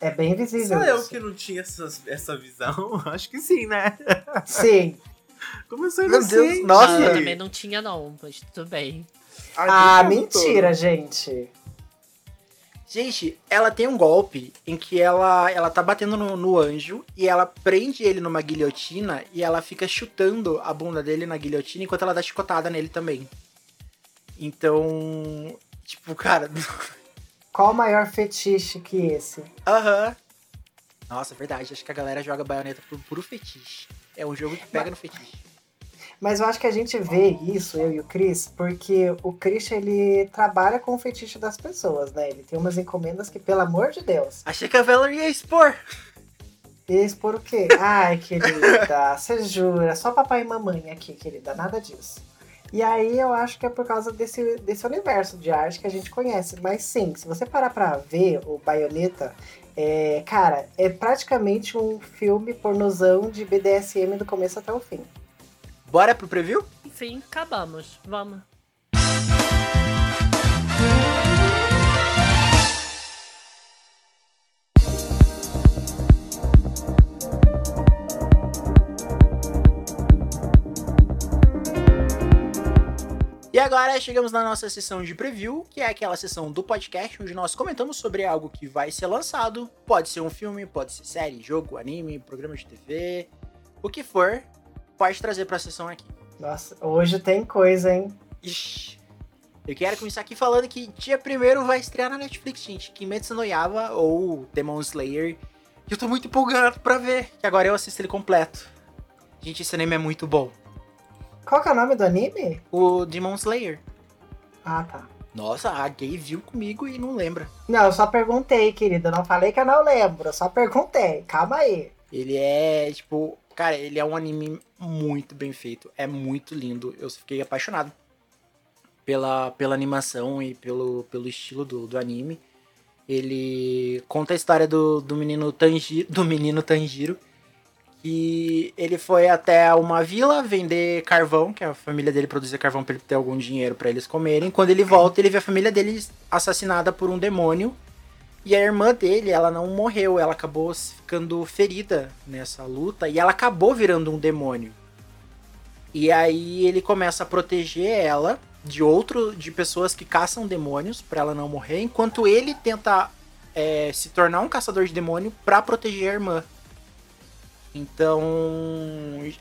É bem visível.
só eu que não tinha essas- essa visão? (laughs) Acho que sim, né?
Sim. (laughs)
Começou
Meu
inocente.
Deus, nossa.
Ah, eu também não tinha, não, mas tudo bem.
Ah,
Adriano
mentira,
todo.
gente.
Gente, ela tem um golpe em que ela, ela tá batendo no, no anjo e ela prende ele numa guilhotina e ela fica chutando a bunda dele na guilhotina enquanto ela dá chicotada nele também. Então, tipo, cara, (laughs)
Qual o maior fetiche que esse?
aham. Nossa, é verdade, acho que a galera joga baioneta por puro fetiche. É um jogo que pega no fetiche.
Mas eu acho que a gente vê isso, eu e o Chris, porque o Christian, ele trabalha com o fetiche das pessoas, né? Ele tem umas encomendas que, pelo amor de Deus.
Achei que a Valerie ia expor.
Expor o quê? Ai, querida, (laughs) você jura? Só papai e mamãe aqui, querida, nada disso. E aí eu acho que é por causa desse, desse universo de arte que a gente conhece. Mas sim, se você parar pra ver o Bayonetta, é, cara, é praticamente um filme pornozão de BDSM do começo até o fim.
Bora pro preview?
Enfim, acabamos. Vamos.
E agora chegamos na nossa sessão de preview, que é aquela sessão do podcast onde nós comentamos sobre algo que vai ser lançado. Pode ser um filme, pode ser série, jogo, anime, programa de TV, o que for, pode trazer pra sessão aqui.
Nossa, hoje tem coisa, hein?
Ixi. Eu quero começar aqui falando que dia primeiro vai estrear na Netflix, gente. Kimetsu no Yaiba ou Demon Slayer. E eu tô muito empolgado pra ver, que agora eu assisto ele completo. Gente, esse anime é muito bom.
Qual que é o nome do anime?
O Demon Slayer.
Ah, tá.
Nossa, a gay viu comigo e não lembra.
Não, eu só perguntei, querida. Não falei que eu não lembro. Eu só perguntei. Calma aí.
Ele é, tipo, cara, ele é um anime muito bem feito. É muito lindo. Eu fiquei apaixonado pela, pela animação e pelo, pelo estilo do, do anime. Ele conta a história do, do menino Tanjiro, do menino Tanjiro, que ele foi até uma vila vender carvão, que a família dele produzia carvão para ele ter algum dinheiro para eles comerem. Quando ele volta, ele vê a família dele assassinada por um demônio. E a irmã dele, ela não morreu, ela acabou ficando ferida nessa luta e ela acabou virando um demônio. E aí ele começa a proteger ela de outro, de pessoas que caçam demônios para ela não morrer, enquanto ele tenta é, se tornar um caçador de demônio para proteger a irmã. Então,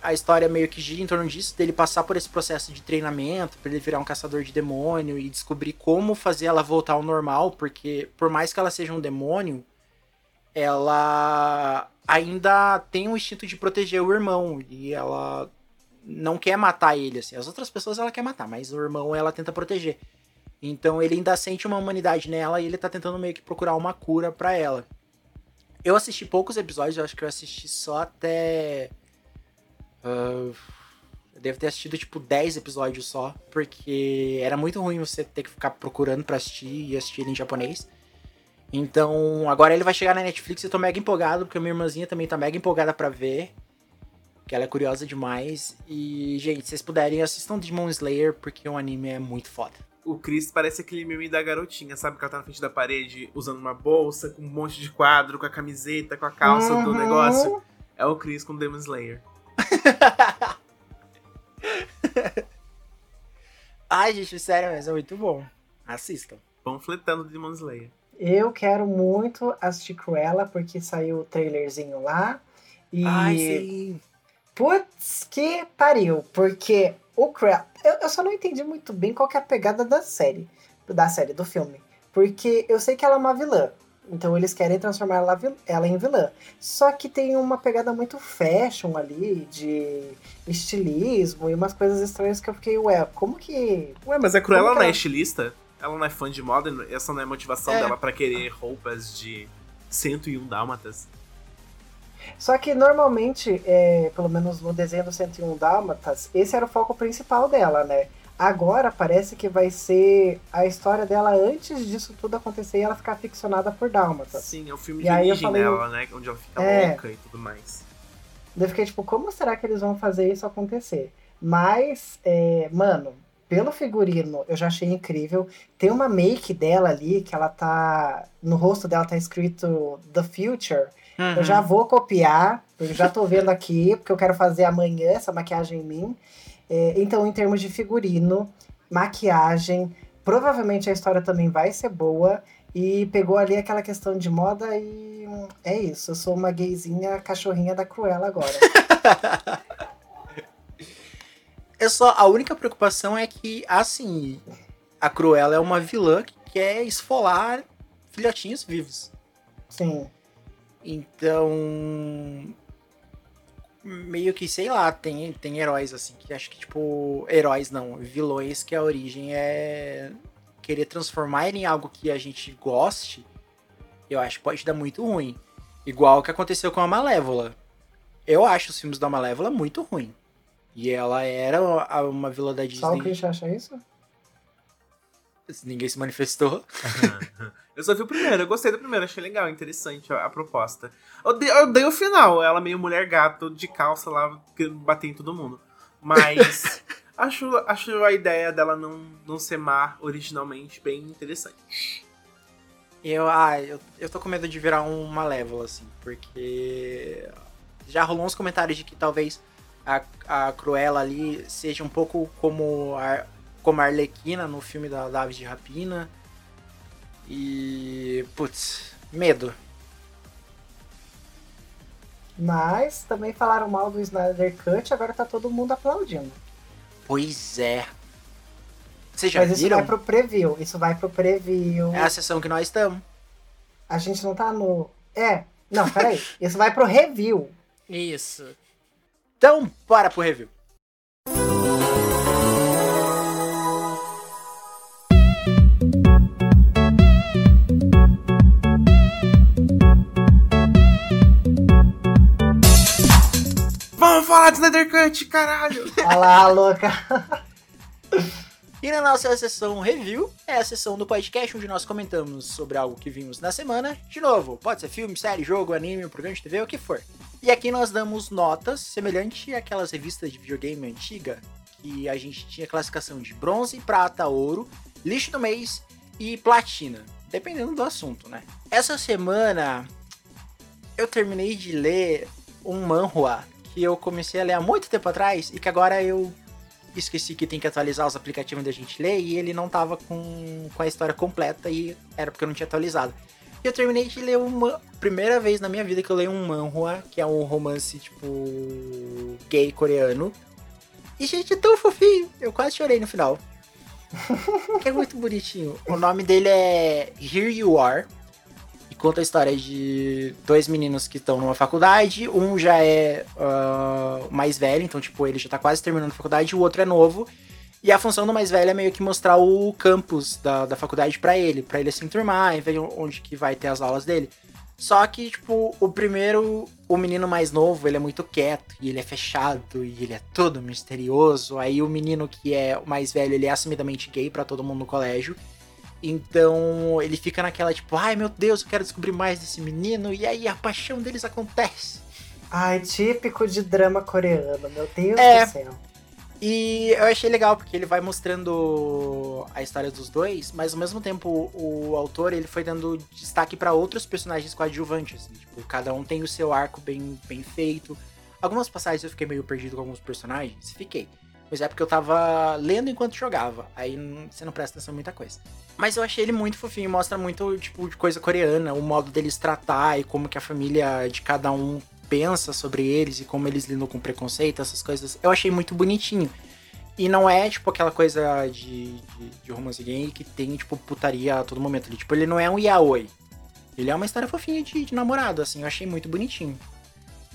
a história meio que gira em torno disso, dele passar por esse processo de treinamento, para ele virar um caçador de demônio e descobrir como fazer ela voltar ao normal, porque por mais que ela seja um demônio, ela ainda tem um instinto de proteger o irmão e ela não quer matar ele assim. As outras pessoas ela quer matar, mas o irmão ela tenta proteger. Então ele ainda sente uma humanidade nela e ele tá tentando meio que procurar uma cura para ela. Eu assisti poucos episódios, eu acho que eu assisti só até. Uh, eu devo ter assistido tipo 10 episódios só, porque era muito ruim você ter que ficar procurando pra assistir e assistir em japonês. Então, agora ele vai chegar na Netflix e eu tô mega empolgado, porque minha irmãzinha também tá mega empolgada pra ver. Que ela é curiosa demais. E, gente, se vocês puderem, assistam Demon Slayer, porque o anime é muito foda
o Chris parece aquele meme da garotinha, sabe? Que ela tá na frente da parede usando uma bolsa, com um monte de quadro, com a camiseta, com a calça
Uhum.
do negócio. É o Chris com Demon Slayer. (laughs)
Ai, gente, sério, mas é muito bom. Assistam.
Panfletando Demon Slayer.
Eu quero muito assistir Cruella, porque saiu o trailerzinho lá. E.
Ai, sim.
Putz, que pariu. Porque o Cruella. Eu, eu só não entendi muito bem qual que é a pegada da série. Da série, do filme. Porque eu sei que ela é uma vilã. Então eles querem transformar ela, ela em vilã. Só que tem uma pegada muito fashion ali, de estilismo e umas coisas estranhas que eu fiquei, ué, como que.
Ué, mas a Cruella
que
não é
ela-
estilista? Ela não é fã de moda? Essa não é a motivação
É.
dela pra querer roupas de 101 dálmatas?
Só que normalmente, é, pelo menos no desenho do 101 Dálmatas, esse era o foco principal dela, né? Agora parece que vai ser a história dela antes disso tudo acontecer e ela ficar ficcionada por Dálmatas.
Sim, é o filme
E
de origem
falei-
dela, né? Onde ela fica
É.
louca e tudo mais.
Eu fiquei tipo, como será que eles vão fazer isso acontecer? Mas, é, mano, pelo figurino eu já achei incrível. Tem uma make dela ali que ela tá. No rosto dela tá escrito The Future. Eu já vou copiar, eu já tô vendo aqui, porque eu quero fazer amanhã essa maquiagem em mim. É, então, em termos de figurino, maquiagem, provavelmente a história também vai ser boa. E pegou ali aquela questão de moda e hum, é isso. Eu sou uma gayzinha cachorrinha da Cruella agora.
Eu (laughs) só, a única preocupação é que, assim, a Cruella é uma vilã que quer esfolar filhotinhos vivos.
Sim.
Então. Meio que, sei lá, tem, tem heróis assim, que acho que, tipo. Heróis não, vilões que a origem é querer transformar ele em algo que a gente goste. Eu acho que pode dar muito ruim. Igual o que aconteceu com a Malévola. Eu acho os filmes da Malévola muito ruim. E ela era uma vilã da
Só o
Disney.
Christian acha isso?
Ninguém se manifestou. (laughs)
Eu só vi o primeiro, eu gostei do primeiro, achei legal, interessante a, a proposta. Eu dei, eu dei o final, ela meio mulher gato de calça lá, bater em todo mundo. Mas (laughs) acho, acho a ideia dela não, não ser má originalmente bem interessante.
Eu, ah, eu, eu tô com medo de virar um Malévola, assim, porque já rolou uns comentários de que talvez a, a Cruella ali seja um pouco como a, como a Arlequina no filme da, da Aves de Rapina. E. Putz, medo.
Mas também falaram mal do Snyder Cut, agora tá todo mundo aplaudindo.
Pois é. Vocês já
Mas isso
viram?
vai pro preview. Isso vai pro preview.
É a sessão que nós estamos.
A gente não tá no. É. Não, peraí. (laughs) Isso vai pro review.
Isso.
Então, bora pro review.
Falar de Snyder Cut, caralho!
Olha lá, louca.
E na nossa sessão review, é a sessão do podcast onde nós comentamos sobre algo que vimos na semana. De novo, pode ser filme, série, jogo, anime, programa de TV, o que for. E aqui nós damos notas semelhante àquelas revistas de videogame antiga, que a gente tinha classificação de bronze, prata, ouro, lixo do mês e platina, dependendo do assunto, né? Essa semana eu terminei de ler um manhua que eu comecei a ler há muito tempo atrás e que agora eu esqueci que tem que atualizar os aplicativos onde a gente lê e ele não tava com, com a história completa e era porque eu não tinha atualizado. E eu terminei de ler uma primeira vez na minha vida que eu leio um manhua, que é um romance tipo gay coreano. E gente, é tão fofinho, eu quase chorei no final. (laughs) que é muito bonitinho. O nome dele é Here You Are. Conta a história de dois meninos que estão numa faculdade. Um já é ah, mais velho, então, tipo, ele já tá quase terminando a faculdade, o outro é novo. E a função do mais velho é meio que mostrar o campus da, da faculdade pra ele, pra ele se enturmar e ver onde que vai ter as aulas dele. Só que, tipo, o primeiro, o menino mais novo, ele é muito quieto, e ele é fechado, e ele é todo misterioso. Aí o menino que é o mais velho, ele é assumidamente gay pra todo mundo no colégio. Então ele fica naquela, tipo, ai meu Deus, eu quero descobrir mais desse menino, e aí a paixão deles acontece.
Ai, típico de drama coreano, meu Deus
É.
do céu.
E eu achei legal porque ele vai mostrando a história dos dois, mas ao mesmo tempo o, autor ele foi dando destaque pra outros personagens coadjuvantes. Assim, tipo, cada um tem o seu arco bem, bem feito. Algumas passagens eu fiquei meio perdido com alguns personagens, fiquei. Mas é porque eu tava lendo enquanto jogava, aí você não presta atenção em muita coisa. Mas eu achei ele muito fofinho, mostra muito tipo de coisa coreana, o modo deles tratar e como que a família de cada um pensa sobre eles e como eles lidam com preconceito, essas coisas. Eu achei muito bonitinho. E não é, tipo, aquela coisa de, de, de romance gay que tem, tipo, putaria a todo momento. Ele, tipo, ele não é um yaoi. Ele é uma história fofinha de, de namorado, assim. Eu achei muito bonitinho.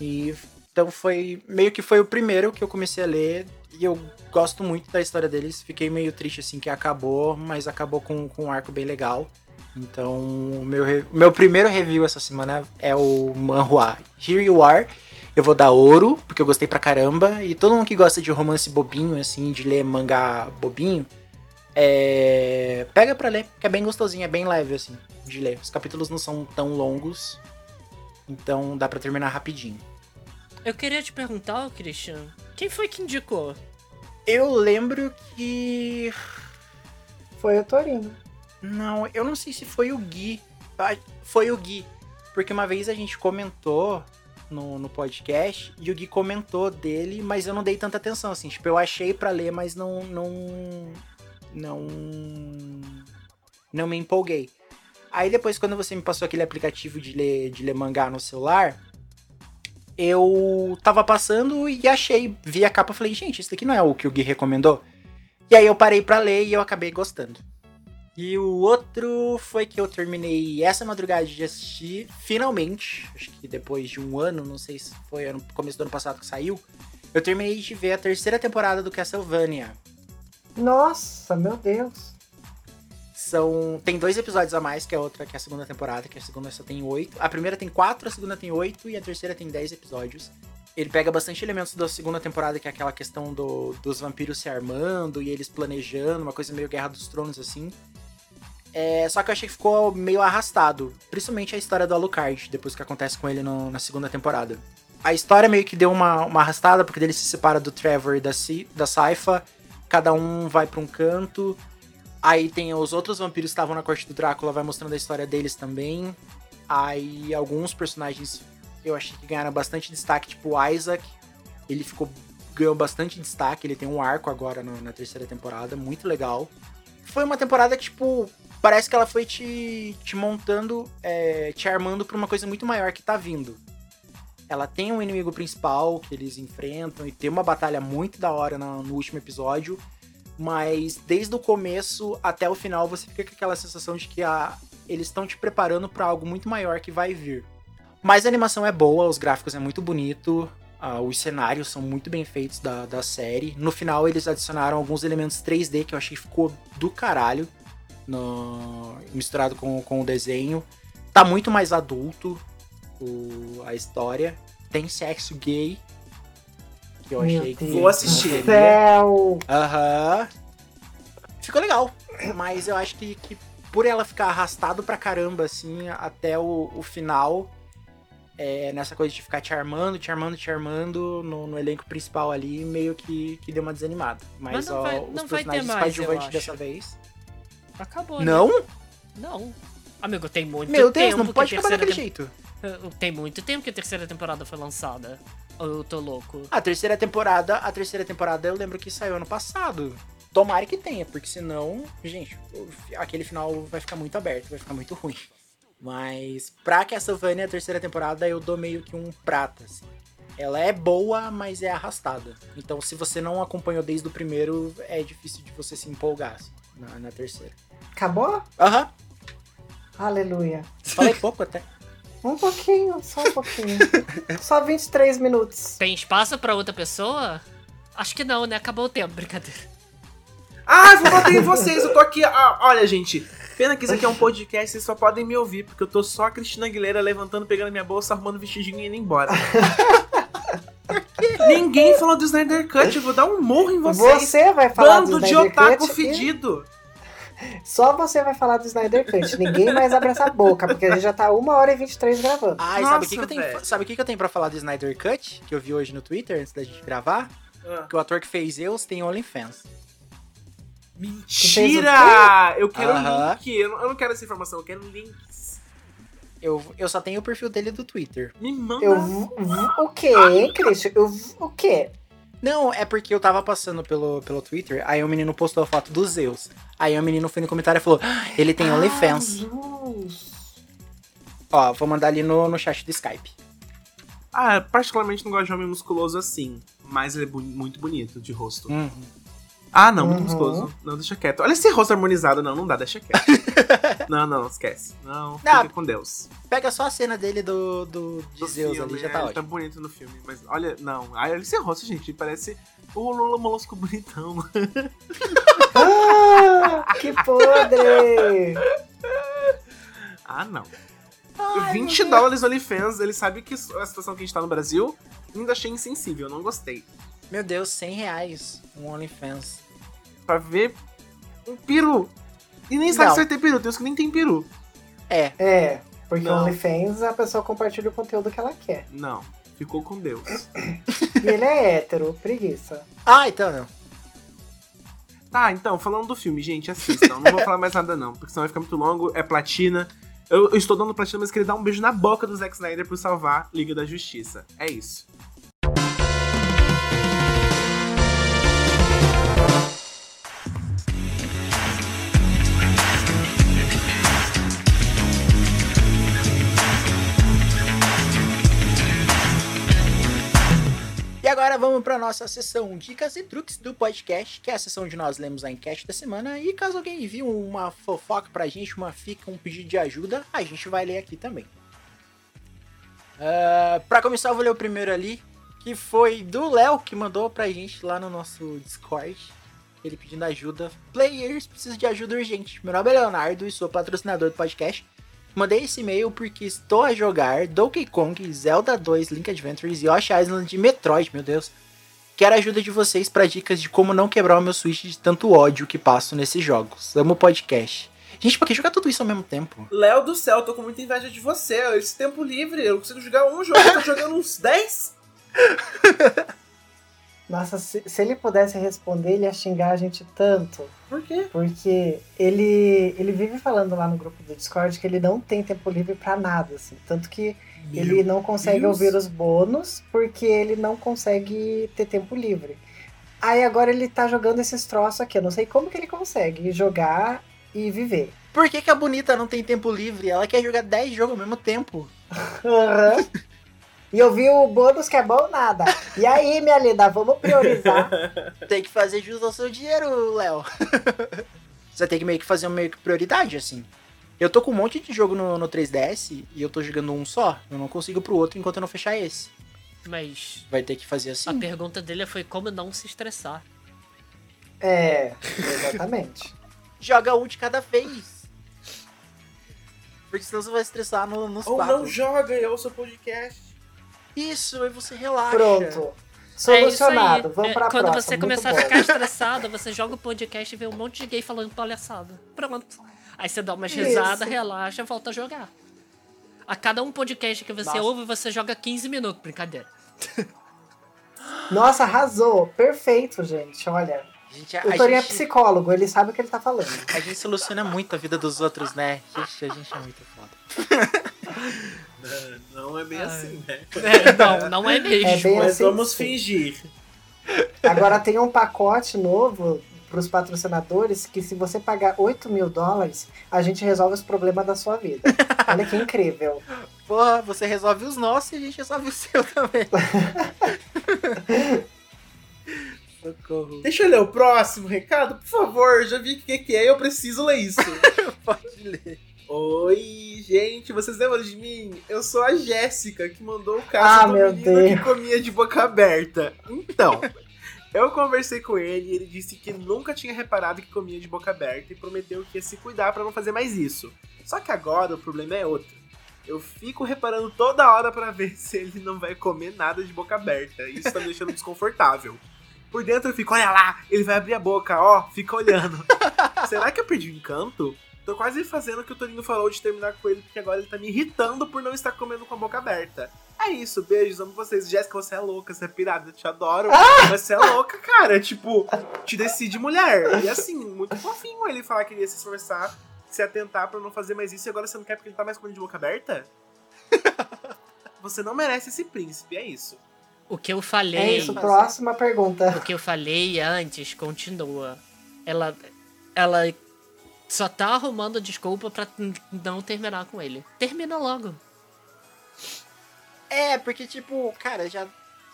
E então foi... Meio que foi o primeiro que eu comecei a ler. E eu gosto muito da história deles. Fiquei meio triste, assim, que acabou. Mas acabou com, com um arco bem legal. Então, o meu, meu primeiro review essa semana é o manhua Here You Are. Eu vou dar ouro, porque eu gostei pra caramba. E todo mundo que gosta de romance bobinho, assim, de ler mangá bobinho, é... pega pra ler, que é bem gostosinho, é bem leve, assim, de ler. Os capítulos não são tão longos, então dá pra terminar rapidinho.
Eu queria te perguntar, Christian, quem foi que indicou?
Eu lembro que.
Foi o Torino.
Não, eu não sei se foi o Gui. Ah, Foi o Gui. Porque uma vez a gente comentou no, no podcast e o Gui comentou dele, mas eu não dei tanta atenção, assim. Tipo, eu achei pra ler, mas não. Não. Não. Não me empolguei. Aí depois, quando você me passou aquele aplicativo de ler, de ler mangá no celular, eu tava passando e achei, vi a capa e falei, gente, isso daqui não é o que o Gui recomendou? E aí eu parei pra ler e eu acabei gostando. E o outro foi que eu terminei essa madrugada de assistir, finalmente, acho que depois de um ano, não sei se foi ano, começo do ano passado que saiu, eu terminei de ver a terceira temporada do Castlevania.
Nossa, meu Deus.
São. Tem dois episódios a mais que a outra, que é a segunda temporada, que a segunda só tem oito. A primeira tem quatro, a segunda tem oito e a terceira tem dez episódios. Ele pega bastante elementos da segunda temporada, que é aquela questão do, dos vampiros se armando e eles planejando, uma coisa meio Guerra dos Tronos, assim. É, só que eu achei que ficou meio arrastado. Principalmente a história do Alucard, depois que acontece com ele no- na segunda temporada. A história meio que deu uma, uma arrastada, porque ele se separa do Trevor e da, da Saifa. Cada um vai pra um canto. Aí tem os outros vampiros que estavam na corte do Drácula, vai mostrando a história deles também. Aí alguns personagens eu achei que ganharam bastante destaque, tipo o Isaac. Ele ficou ganhou bastante destaque, ele tem um arco agora no- na terceira temporada, muito legal. Foi uma temporada que, tipo, parece que ela foi te, te montando, é, te armando pra uma coisa muito maior que tá vindo. Ela tem um inimigo principal que eles enfrentam e tem uma batalha muito da hora na- no último episódio. Mas desde o começo até o final você fica com aquela sensação de que a, eles estão te preparando pra algo muito maior que vai vir. Mas a animação é boa, os gráficos é muito bonito, ah, os cenários são muito bem feitos da, da série. No final eles adicionaram alguns elementos 3D que eu achei que ficou do caralho, no- misturado com, com o desenho. Tá muito mais adulto o- a história. Tem sexo gay, que eu
Meu
achei que...
Deus
Vou assistir.
do Céu.
Aham. Ficou legal. Mas eu acho que, que por ela ficar arrastado pra caramba, assim, até o, o final, é, nessa coisa de ficar te armando, te armando, te armando no, no elenco principal ali, meio que, que deu uma desanimada. Mas,
Mas não
ó,
vai-
os
não vai ter
personagens
mais, eu
coadjuvantes
acho.
dessa vez.
Acabou, né?
Não?
Não. Amigo, tem muito
Meu
tempo
Deus, não
que
pode
a
acabar
terceira
daquele jeito.
tem- (laughs) Tem muito tempo que a terceira temporada foi lançada. Eu tô louco?
A terceira temporada, a terceira temporada eu lembro que saiu ano passado. Tomara que tenha, porque senão, gente, aquele final vai ficar muito aberto, vai ficar muito ruim. Mas pra Castlevania, a terceira temporada, eu dou meio que um prata, assim. Ela é boa, mas é arrastada. Então, se você não acompanhou desde o primeiro, é difícil de você se empolgar assim, na, na terceira.
Acabou?
Aham,
Aleluia.
falei pouco até. (laughs)
Um pouquinho, só um pouquinho. (laughs) só 23 minutos.
Tem espaço pra outra pessoa? Acho que não, né? Acabou o tempo, brincadeira.
Ah, vou bater em vocês, eu tô aqui. ah, olha, gente, pena que isso aqui é um podcast, vocês só podem me ouvir, porque eu tô só a Cristina Aguilera levantando, pegando minha bolsa, arrumando o vestidinho e indo embora. (laughs) Ninguém falou do Snyder Cut, eu vou dar um morro em vocês.
Você vai falar do
Bando de
Snyder
otaku
Cut e
fedido.
Só você vai falar do Snyder Cut. Ninguém mais abre essa boca, porque a gente já tá 1 hora e 23 gravando.
Ai,
Nossa,
sabe o que, que eu tenho, sabe o que, que eu tenho pra falar do Snyder Cut? Que eu vi hoje no Twitter, antes da gente gravar?
Ah,
Que o ator que fez Zeus tem OnlyFans.
Mentira! Eu quero
Aham.
link. Eu não, eu não quero essa informação, eu quero links.
Eu, eu só tenho o perfil dele do Twitter.
Me manda.
Eu. O quê, hein, Christian? Eu. O quê?
Não, é porque eu tava passando pelo, pelo Twitter, aí o menino postou a foto do Zeus. Aí o menino foi no comentário e falou: "Ah, ele tem OnlyFans.
Ah, Luz.
Ó, vou mandar ali no, no chat do Skype.
Ah, particularmente não gosto de homem musculoso assim. Mas ele é bu- muito bonito de rosto.
Uhum.
Ah, não, muito
Uhum.
musculoso. Não, deixa quieto. Olha esse rosto harmonizado. Não, não dá, deixa quieto. (laughs) não, não, esquece. Não, fica com Deus.
Pega só a cena dele do, do de
Do
Zeus
filme,
ali, já
é,
tá ótimo.
tá bonito no filme. Mas olha, não. Ai, olha esse rosto, gente. Parece o Lula Molusco bonitão.
Ah, que podre!
ah, não.
Ai,
20 dólares OnlyFans. Ele sabe que a situação que a gente tá no Brasil. Ainda achei insensível, não gostei.
Meu Deus, 100 reais um OnlyFans.
Pra ver um peru. E nem sabe
Não.
se vai ter peru. Tem uns que nem tem peru.
É,
É, porque
Não.
o OnlyFans a pessoa compartilha o conteúdo que ela quer.
Não. Ficou com Deus.
E ele é hétero, preguiça.
ah, então não.
Tá, então, falando do filme, gente, assistam. Não vou (laughs) falar mais nada, não, porque senão vai ficar muito longo. É platina. Eu, eu estou dando platina, mas queria dar um beijo na boca do Zack Snyder por salvar Liga da Justiça. É isso.
Agora vamos para nossa sessão Dicas e Truques do podcast, que é a sessão onde nós lemos a enquete da semana. E caso alguém envie uma fofoca pra gente, uma fica, um pedido de ajuda, a gente vai ler aqui também. Uh, para começar, eu vou ler o primeiro ali, que foi do Léo, que mandou pra gente lá no nosso Discord. ele pedindo ajuda. Players precisam de ajuda urgente. Meu nome é Leonardo e sou patrocinador do podcast. Mandei esse e-mail porque estou a jogar Donkey Kong, Zelda 2, Link Adventures, Yoshi Island e Metroid, meu Deus. Quero a ajuda de vocês para dicas de como não quebrar o meu Switch de tanto ódio que passo nesses jogos. Amo o podcast. Gente, por que jogar tudo isso ao mesmo tempo?
Léo do céu, tô com muita inveja de você. Esse tempo livre, eu não consigo jogar um jogo, eu tô jogando uns 10. (laughs)
Nossa, se, se ele pudesse responder, ele ia xingar a gente tanto.
Por quê?
Porque ele, ele vive falando lá no grupo do Discord que ele não tem tempo livre pra nada, assim. Tanto que ele não consegue
Deus.
ouvir os bônus porque ele não consegue ter tempo livre. Aí agora ele tá jogando esses troços aqui. Eu não sei como que ele consegue jogar e viver.
Por que, que a bonita não tem tempo livre? Ela quer jogar 10 jogos ao mesmo tempo. (laughs)
Aham. E eu vi o bônus que é bom nada. E aí, minha linda, vamos priorizar. (laughs)
Tem que fazer jus ao seu dinheiro, Léo. (laughs) Você tem que meio que fazer uma meio que prioridade, assim. Eu tô com um monte de jogo no, no 3DS e eu tô jogando um só. Eu não consigo pro outro enquanto eu não fechar esse.
Mas
Vai ter que fazer
a
assim.
pergunta dele foi como não se estressar.
É, exatamente. (laughs)
Joga um de cada vez. Porque senão você vai estressar no, nos
Ou
quatro.
não joga e ouça o podcast.
Isso, aí você relaxa.
Pronto.
É
Solucionado.
aí.
Vamos
É,
pra
Quando
próxima.
você
Muito
começar
bom.
a ficar estressado, você joga o podcast e vê um monte de gay falando palhaçada. Pronto. Aí você dá umas
Isso.
risadas, relaxa e volta a jogar. A cada um podcast que você
Nossa.
ouve, você joga 15 minutos. Brincadeira.
Nossa, arrasou. Perfeito, gente. Olha,
gente,
o Torinho é
gente,
psicólogo, ele sabe o que ele tá falando.
a gente soluciona muito a vida dos outros, né? Gente, a gente é muito foda. (laughs) (laughs)
Não é bem
Ai.
assim, né?
É, não, não é mesmo.
É bem
Mas
assim.
vamos
sim.
fingir.
Agora tem um pacote novo pros patrocinadores que se você pagar 8 mil dólares, a gente resolve os problemas da sua vida. (laughs) Olha que incrível.
Porra, você resolve os nossos e a gente resolve o seu também. (laughs) Socorro.
Deixa eu ler o próximo recado, por favor. Já vi o que, que é e eu preciso ler isso.
Pode ler.
Oi, gente, vocês lembram de mim? Eu sou a Jéssica, que mandou o
Ah,
caso do
meu
menino
Deus.
que comia de boca aberta. Então, eu conversei com ele e ele disse que nunca tinha reparado que comia de boca aberta e prometeu que ia se cuidar pra não fazer mais isso. Só que agora o problema é outro. Eu fico reparando toda hora pra ver (laughs) se ele não vai comer nada de boca aberta. Isso tá me deixando desconfortável. Por dentro eu fico, olha lá, ele vai abrir a boca, ó, fica olhando. (laughs) Será que eu perdi o encanto? Tô quase fazendo o que o Torinho falou de terminar com ele, porque agora ele tá me irritando por não estar comendo com a boca aberta. É isso, beijos, amo vocês. Jéssica, você é louca, você é pirada, eu te adoro. Mas você é louca, cara. Tipo, te decide mulher. E assim, muito fofinho ele falar que ele ia se esforçar, se atentar pra não fazer mais isso, e agora você não quer porque ele tá mais comendo de boca aberta? (laughs) Você não merece esse príncipe, é isso.
O que eu
É
falei.
isso, próxima pergunta.
O que eu falei antes continua. Ela. Ela só tá arrumando desculpa pra n- não terminar com ele. Termina logo.
É, porque, tipo, cara, já.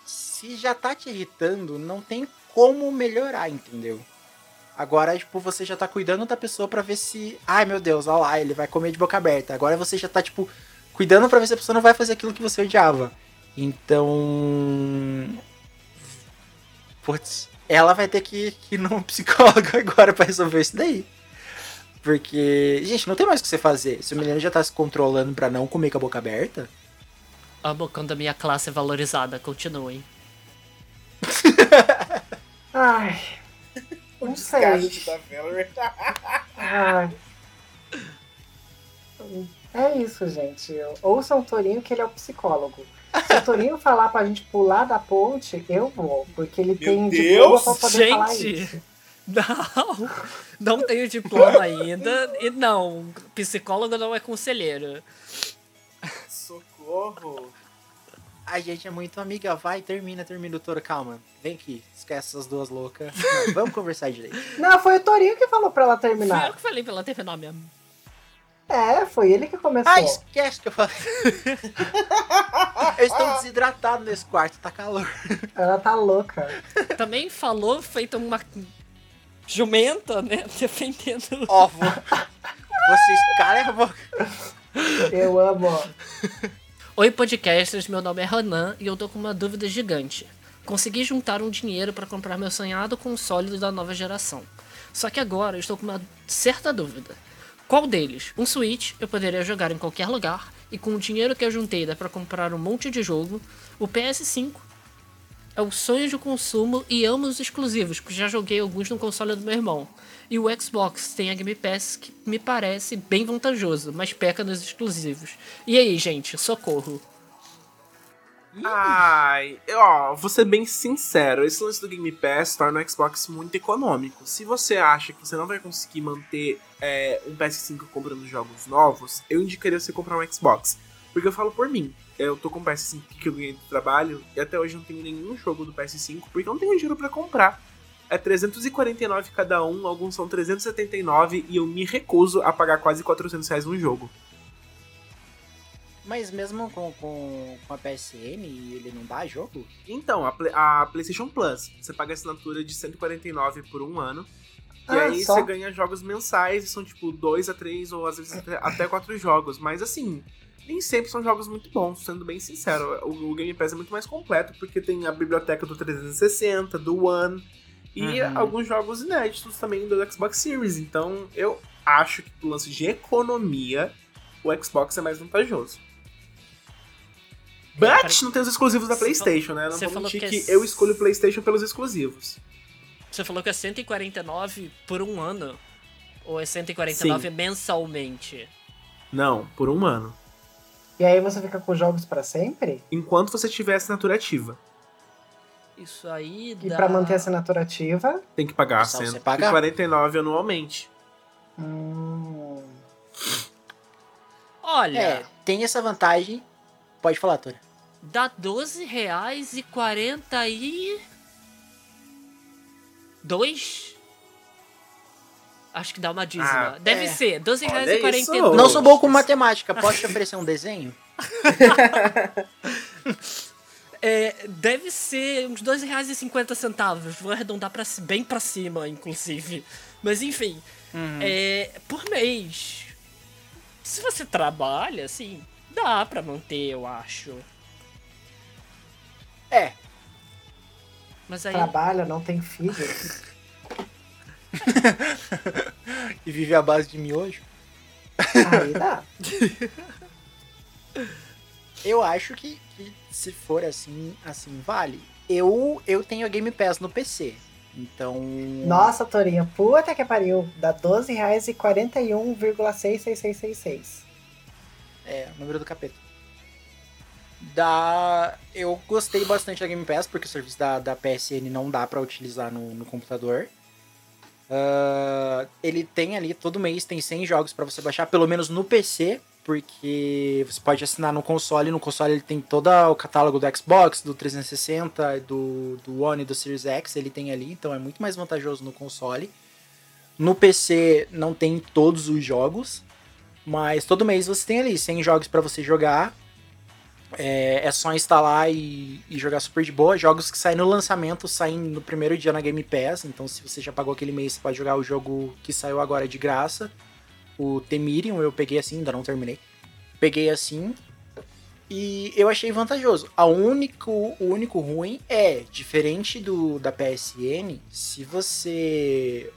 Se já tá te irritando, não tem como melhorar, entendeu? Agora, tipo, você já tá cuidando da pessoa pra ver se. Ai meu Deus, olha lá, ele vai comer de boca aberta. Agora você já tá, tipo, cuidando pra ver se a pessoa não vai fazer aquilo que você odiava. Então. Putz, ela vai ter que, que ir num (laughs) psicólogo agora pra resolver isso daí. Porque, gente, não tem mais o que você fazer. Se o menino já tá se controlando pra não comer com a boca aberta.
Amo quando a minha classe é valorizada. Continuem. (laughs)
Ai, Não sei.
da (laughs)
ai. É isso, gente. Ouçam o Torinho que ele é o psicólogo. Se o Torinho falar pra gente pular da ponte, eu vou. Porque ele tem diploma
Deus!
pra poder falar
Gente!
isso.
Não! Não tenho diploma ainda. E não, psicólogo não é conselheiro.
Socorro.
A gente é muito amiga, vai, termina, termina, doutora, calma. Vem aqui, esquece essas duas loucas. Não, vamos conversar direito.
Não, foi o Torinho que falou pra ela
Fui eu
terminar.
que falei pra ela terminar mesmo.
É, foi ele que começou.
Ah, esquece que eu falei. eu estou desidratado nesse quarto, tá calor.
Ela tá louca.
Também falou, feito uma jumenta, né? (laughs) Defendendo.
Ó, vou... vocês calem a boca.
Eu amo.
Oi, podcasters, meu nome é Ronan e eu tô com uma dúvida gigante. consegui juntar um dinheiro para comprar meu sonhado console da nova geração. Só que agora eu estou com uma certa dúvida. Qual deles? Um Switch eu poderia jogar em qualquer lugar e com o dinheiro que eu juntei dá para comprar um monte de jogo. O PS5 é o sonho de consumo e amo os exclusivos, porque já joguei alguns no console do meu irmão. E o Xbox tem a Game Pass que me parece bem vantajoso, mas peca nos exclusivos. E aí, gente, socorro.
Ai, ó, vou ser bem sincero, esse lance do Game Pass torna o Xbox muito econômico. Se você acha que você não vai conseguir manter é, um PS5 comprando jogos novos, eu indicaria você comprar um Xbox. Porque eu falo por mim, eu tô com o PS5 que eu ganhei do trabalho e até hoje não tenho nenhum jogo do PS5 porque eu não tenho dinheiro para comprar. É 349 cada um, alguns são 379 e eu me recuso a pagar quase 400 reais num jogo.
Mas mesmo com, com, com a PSN, ele não dá jogo?
Então, a, a PlayStation Plus, você paga assinatura de 149 por um ano. E
Ah,
aí
só?
você ganha jogos mensais, e são tipo 2 a 3 ou às vezes até- até 4 jogos. Mas assim, nem sempre são jogos muito bons, sendo bem sincero. O, o Game Pass é muito mais completo, porque tem a biblioteca do 360, do One, e
Uhum.
alguns jogos inéditos também do Xbox Series. Então eu acho que do lance de economia, o Xbox é mais vantajoso. But
peraí.
não tem os exclusivos da PlayStation, né? Não vou mentir
que
que,
é
eu escolho o PlayStation pelos exclusivos.
Você falou que é 149 por um ano? Ou é 149 mensalmente?
Não, por um ano.
E aí você fica com jogos pra sempre?
Enquanto você tiver assinatura ativa.
Isso aí
E
dá...
pra manter a assinatura ativa?
Tem que pagar
Só você pagar?
149 anualmente.
Hum,
Olha,
É, tem essa vantagem. Pode falar, Tora.
dá 12 reais e 40 e... Dois? Acho que dá uma dízima.
Ah,
Deve
é.
ser, 12 reais
Olha
e 42.
isso.
Não sou bom com matemática, posso te oferecer um desenho? (laughs)
É, deve ser uns 2 reais e 50 centavos. Vou arredondar pra, bem pra cima, inclusive. Mas enfim, é, por mês. Se você trabalha, assim, dá pra manter, eu acho.
É,
Mas aí.
trabalha, não tem filho. (laughs)
e vive à base de miojo.
Aí dá. (laughs)
Eu acho que, que se for assim, assim vale. Eu, eu tenho a Game Pass no PC. Então.
Nossa, Torinha, puta que pariu. Dá 12 reais e 41,66666.
É, o número do capeta. Da... Eu gostei bastante da Game Pass, porque o serviço da, da PSN não dá pra utilizar no, no computador. Ah, ele tem ali, todo mês tem 100 jogos pra você baixar, pelo menos no PC, porque você pode assinar no console. No console ele tem todo o catálogo do Xbox, do 360, do, do One e do Series X, ele tem ali, então é muito mais vantajoso no console. No PC não tem todos os jogos, mas todo mês você tem ali 100 jogos pra você jogar. É, é só instalar e, e jogar super de boa. Jogos que saem no lançamento saem no primeiro dia na Game Pass. Então, se você já pagou aquele mês, você pode jogar o jogo que saiu agora de graça. O Temirium eu peguei assim, ainda não terminei. Peguei assim. E eu achei vantajoso. A único, o único ruim é, diferente do da PSN, se você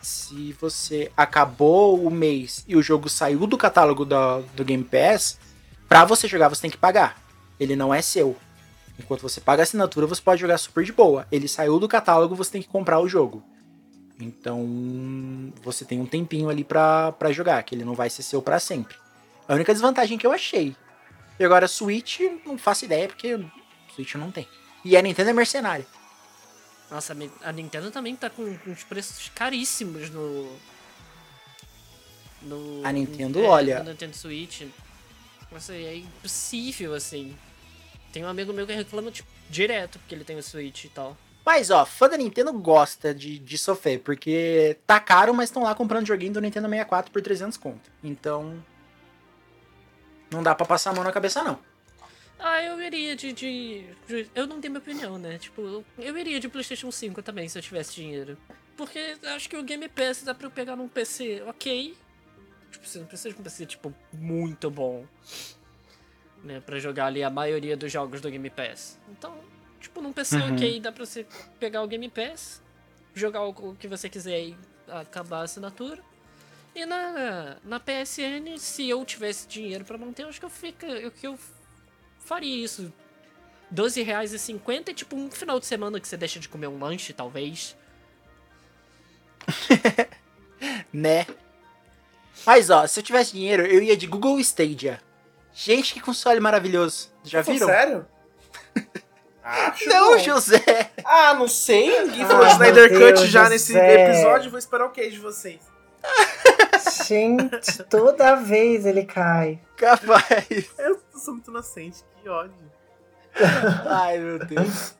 se você acabou o mês e o jogo saiu do catálogo da, do Game Pass, pra você jogar você tem que pagar. Ele não é seu. Enquanto você paga a assinatura, você pode jogar super de boa. Ele saiu do catálogo, você tem que comprar o jogo. Então, você tem um tempinho ali pra, pra jogar, que ele não vai ser seu pra sempre. A única desvantagem que eu achei. E agora, Switch, não faço ideia, porque Switch não tem. E a Nintendo é mercenária.
Nossa, a Nintendo também tá com, os preços caríssimos no. No.
A Nintendo,
é,
olha-
No Nintendo Switch. Nossa, é impossível, assim. Tem um amigo meu que reclama, tipo, direto, porque ele tem o Switch e tal.
Mas, ó, fã da Nintendo gosta de, de sofrer, porque tá caro, mas estão lá comprando joguinho do Nintendo 64 por 300 conto. Então, não dá pra passar a mão na cabeça, não.
Ah, eu iria de, de, de- Eu não tenho minha opinião, né? Tipo, eu, eu iria de PlayStation 5 também se eu tivesse dinheiro. Porque acho que o Game Pass dá pra eu pegar num PC ok. Tipo, você não precisa de um PC, tipo, muito bom. Né? Pra jogar ali a maioria dos jogos do Game Pass. Então, Tipo, num PC
Uhum.
ok, dá pra você pegar o Game Pass, jogar o que você quiser e acabar a assinatura. E na, na PSN, se eu tivesse dinheiro pra manter, eu acho que eu, fica, eu, que eu faria isso. R$12,50 é tipo um final de semana que você deixa de comer um lanche, talvez. (laughs)
Né? Mas ó, se eu tivesse dinheiro, eu ia de Google Stadia. Gente, que console maravilhoso. Já
Pô,
viram?
Sério? (laughs) Acho
Não,
bom.
José.
Ah, não sei. Ninguém
Ah,
falou Snyder
Deus
Cut já
do
nesse episódio. Vou esperar o que de vocês?
Gente, toda vez ele cai.
Capaz.
Eu sou muito inocente. Que ódio.
Ai, meu Deus.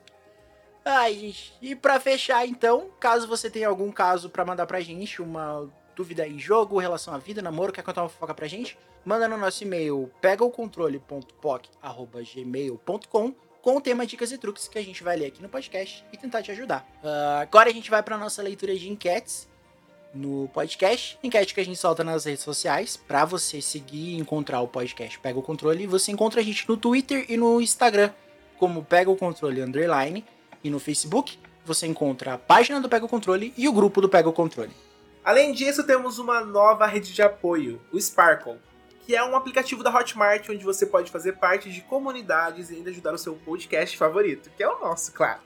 Ai, gente. E pra fechar, então, caso você tenha algum caso pra mandar pra gente, uma dúvida em jogo, relação à vida, namoro, quer contar uma fofoca pra gente, manda no nosso e-mail pegaocontrole.poc.gmail.com com o tema dicas e truques que a gente vai ler aqui no podcast e tentar te ajudar. Ah, agora a gente vai pra nossa leitura de enquetes no podcast, enquete que a gente solta nas redes sociais, pra você seguir e encontrar o podcast Pega o Controle, você encontra a gente no Twitter e no Instagram, como Pega o Controle Underline, e no Facebook você encontra a página do Pega o Controle e o grupo do Pega o Controle.
Além disso, temos uma nova rede de apoio, o Sparkle, que é um aplicativo da Hotmart onde você pode fazer parte de comunidades e ainda ajudar o seu podcast favorito, que é o nosso, claro.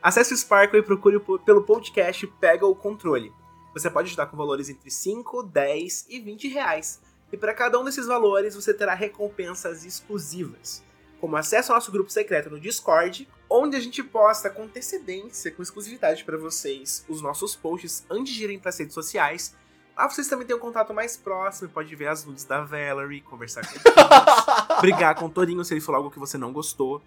Acesse o Sparkle e procure pelo podcast Pega o Controle. Você pode ajudar com valores entre 5, 10 e 20 reais. E para cada um desses valores você terá recompensas exclusivas, como acesso ao nosso grupo secreto no Discord, onde a gente posta com antecedência, com exclusividade para vocês, os nossos posts antes de irem para as redes sociais. Lá vocês também têm um contato mais próximo, pode ver as nudes da Valerie, conversar com eles, (laughs) brigar com o Torinho se ele falou algo que você não gostou.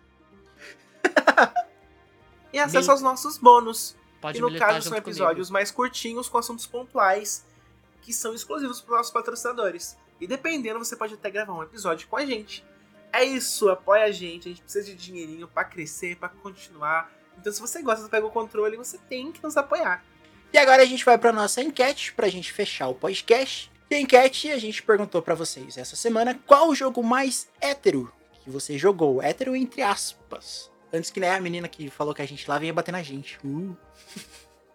E acesso
Mil-
aos nossos bônus.
Pode
e no caso são episódios mais curtinhos com assuntos pontuais que são exclusivos para nossos patrocinadores. E dependendo, você pode até gravar um episódio com a gente. É isso, apoia a gente, a gente precisa de dinheirinho pra crescer, pra continuar. Então se você gosta do Pega o Controle, você tem que nos apoiar.
E agora a gente vai pra nossa enquete, pra gente fechar o podcast. E a enquete a gente perguntou pra vocês essa semana qual o jogo mais hétero que você jogou. Hétero entre aspas. Antes que né, a menina que falou que a gente lá venha bater na gente. Uh.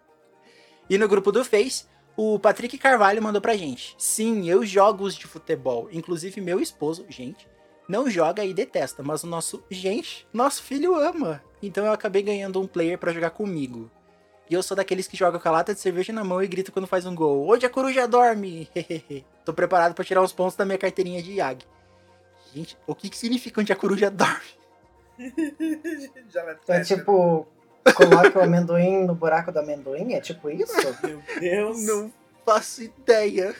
(laughs) e no grupo do Face, o Patrick Carvalho mandou pra gente. Sim, eu jogo os de futebol. Inclusive meu esposo, gente, não joga e detesta. Mas o nosso, gente, nosso filho ama. Então eu acabei ganhando um player pra jogar comigo. E eu sou daqueles que joga com a lata de cerveja na mão e grita quando faz um gol. Hoje a coruja dorme! (laughs) Tô preparado pra tirar uns pontos da minha carteirinha de IAG. Gente, o que, que significa onde a coruja dorme? (laughs)
Já vai
É tipo, coloca o amendoim no buraco do amendoim? É tipo isso?
Meu Deus.
Não faço ideia.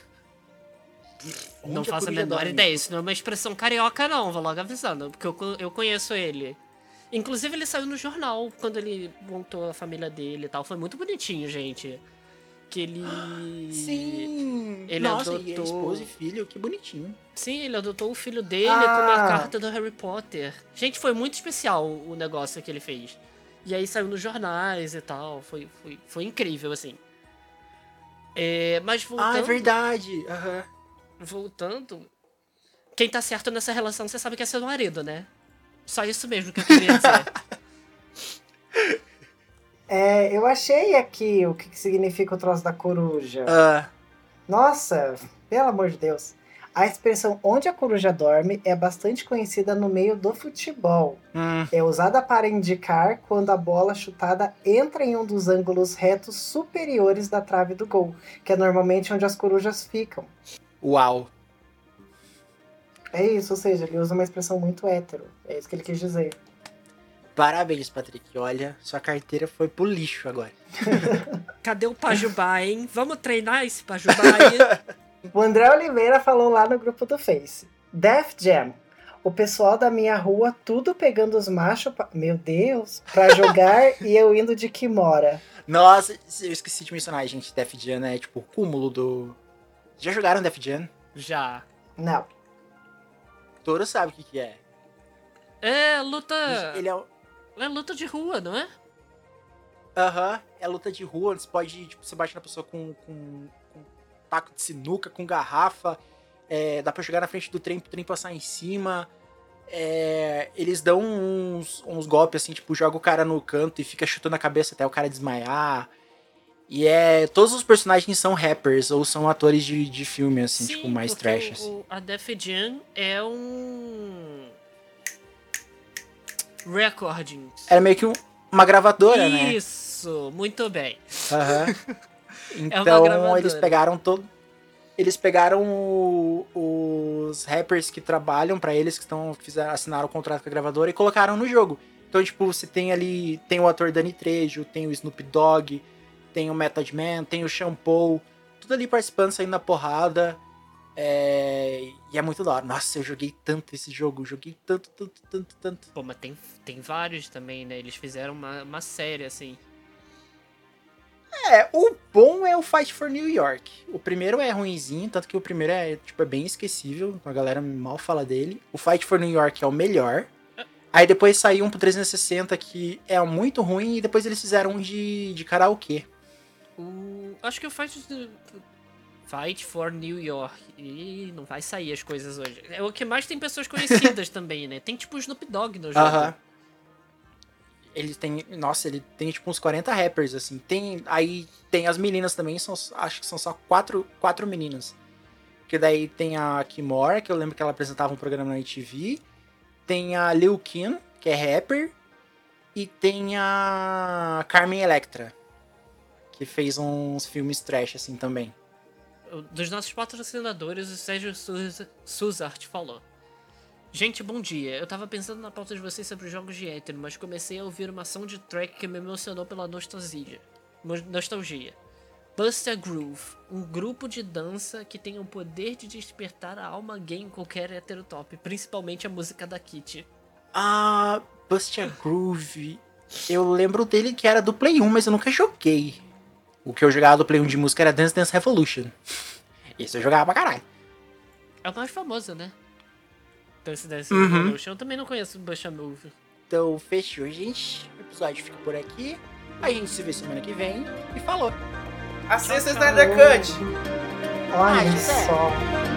Não
Onde
faço a menor
dorme?
ideia. Isso não é uma expressão carioca, não. Vou logo avisando. Porque eu, eu conheço ele. Inclusive, ele saiu no jornal quando ele montou a família dele e tal. Foi muito bonitinho, gente. Que ele.
Sim!
Ele
Nossa, e
adotou-
esposa e filho, que bonitinho.
Sim, ele adotou o filho dele
Ah.
com uma carta do Harry Potter. Gente, foi muito especial o negócio que ele fez. E aí saiu nos jornais e tal. Foi, foi, foi incrível, assim. É, mas voltando.
Ah, é verdade. Aham.
Voltando, quem tá certo nessa relação, você sabe que é seu marido, né? Só isso mesmo que eu queria dizer. (laughs)
É, eu achei aqui o que que significa o troço da coruja.
Ah,
Nossa, pelo amor de Deus. A expressão onde a coruja dorme é bastante conhecida no meio do futebol.
hum,
É usada para indicar quando a bola chutada entra em um dos ângulos retos superiores da trave do gol, que é normalmente onde as corujas ficam.
Uau.
É isso, ou seja, ele usa uma expressão muito hétero. É isso que ele quis dizer.
Parabéns, Patrick. Olha, sua carteira foi pro lixo agora. (laughs)
Cadê o Pajubá, hein? Vamos treinar esse Pajubá aí? (laughs)
O André Oliveira falou lá no grupo do Face. Def Jam. O pessoal da minha rua tudo pegando os machos, pa- meu Deus, pra jogar (laughs) e eu indo de Kimora.
Nossa, eu esqueci de mencionar, gente. Def Jam é tipo o cúmulo do. Já jogaram Def Jam?
Já.
Não.
Toro sabe o que, que é.
É luta.
Ele é.
É luta de rua, não é?
Aham, é luta de rua, você pode, tipo, você bate na pessoa com, com, com taco de sinuca, com garrafa, é, dá pra jogar na frente do trem pro trem passar em cima. é, eles dão uns, uns golpes assim, tipo, joga o cara no canto e fica chutando a cabeça até o cara desmaiar. E é. Todos os personagens são rappers ou são atores de, de filme, assim,
Sim,
tipo, mais trash. Assim.
a Def Jam é um. Recordings.
Era meio que um- uma gravadora, né?
Isso, muito bem. (laughs) É uma
Então
gravadora.
eles pegaram todo. Eles pegaram o- os rappers que trabalham pra eles, que estão fizeram, assinaram o contrato com a gravadora e colocaram no jogo. Então, tipo, você tem ali. Tem o ator Danny Trejo, tem o Snoop Dogg, tem o Method Man, tem o Shampoo, tudo ali participando, saindo na porrada. É, E é muito da hora. Nossa, eu joguei tanto esse jogo, joguei tanto, tanto, tanto, tanto.
Pô, mas tem, tem vários também, né? Eles fizeram uma, uma série assim.
É, o bom é o Fight for New York. O primeiro é ruinzinho, tanto que o primeiro é, tipo, é bem esquecível. A galera mal fala dele. O Fight for New York é o melhor. Aí depois saiu um pro 360 que é muito ruim e depois eles fizeram um de, de karaokê.
O, acho que o Fight, Fight for New York. E não vai sair as coisas hoje. É o que mais tem pessoas conhecidas (laughs) também, né? Tem tipo o Snoop Dogg no jogo.
Aham. Ele tem. Nossa, ele tem tipo uns 40 rappers, assim. Tem. Aí tem as meninas também, são, acho que são só quatro, quatro meninas. Que daí tem a Kimora, que eu lembro que ela apresentava um programa na TV. Tem a Lil Kim, que é rapper. E tem a Carmen Electra, que fez uns filmes trash, assim, também.
Dos nossos patrocinadores, o Sérgio Suzart falou. Gente, bom dia. Eu tava pensando na pauta de vocês sobre jogos de hétero, mas comecei a ouvir uma soundtrack que me emocionou pela nostalgia. Nostalgia. Buster Groove, um grupo de dança que tem o poder de despertar a alma gay em qualquer heterotop, principalmente a música da Kitty.
Ah, Buster Groove. Eu lembro dele que era do Play 1, mas eu nunca joguei. O que eu jogava do Play 1 de música era Dance Dance Revolution. Esse eu jogava pra caralho.
É o mais famoso, né? Dance Dance
Uhum.
Revolution. Eu também não conheço Buster Move.
Então, fechou, gente. O episódio fica por aqui. A gente se vê semana que vem. E falou.
Acessa
Tchau,
Snyder. Cut!
Olha
Ah,
só.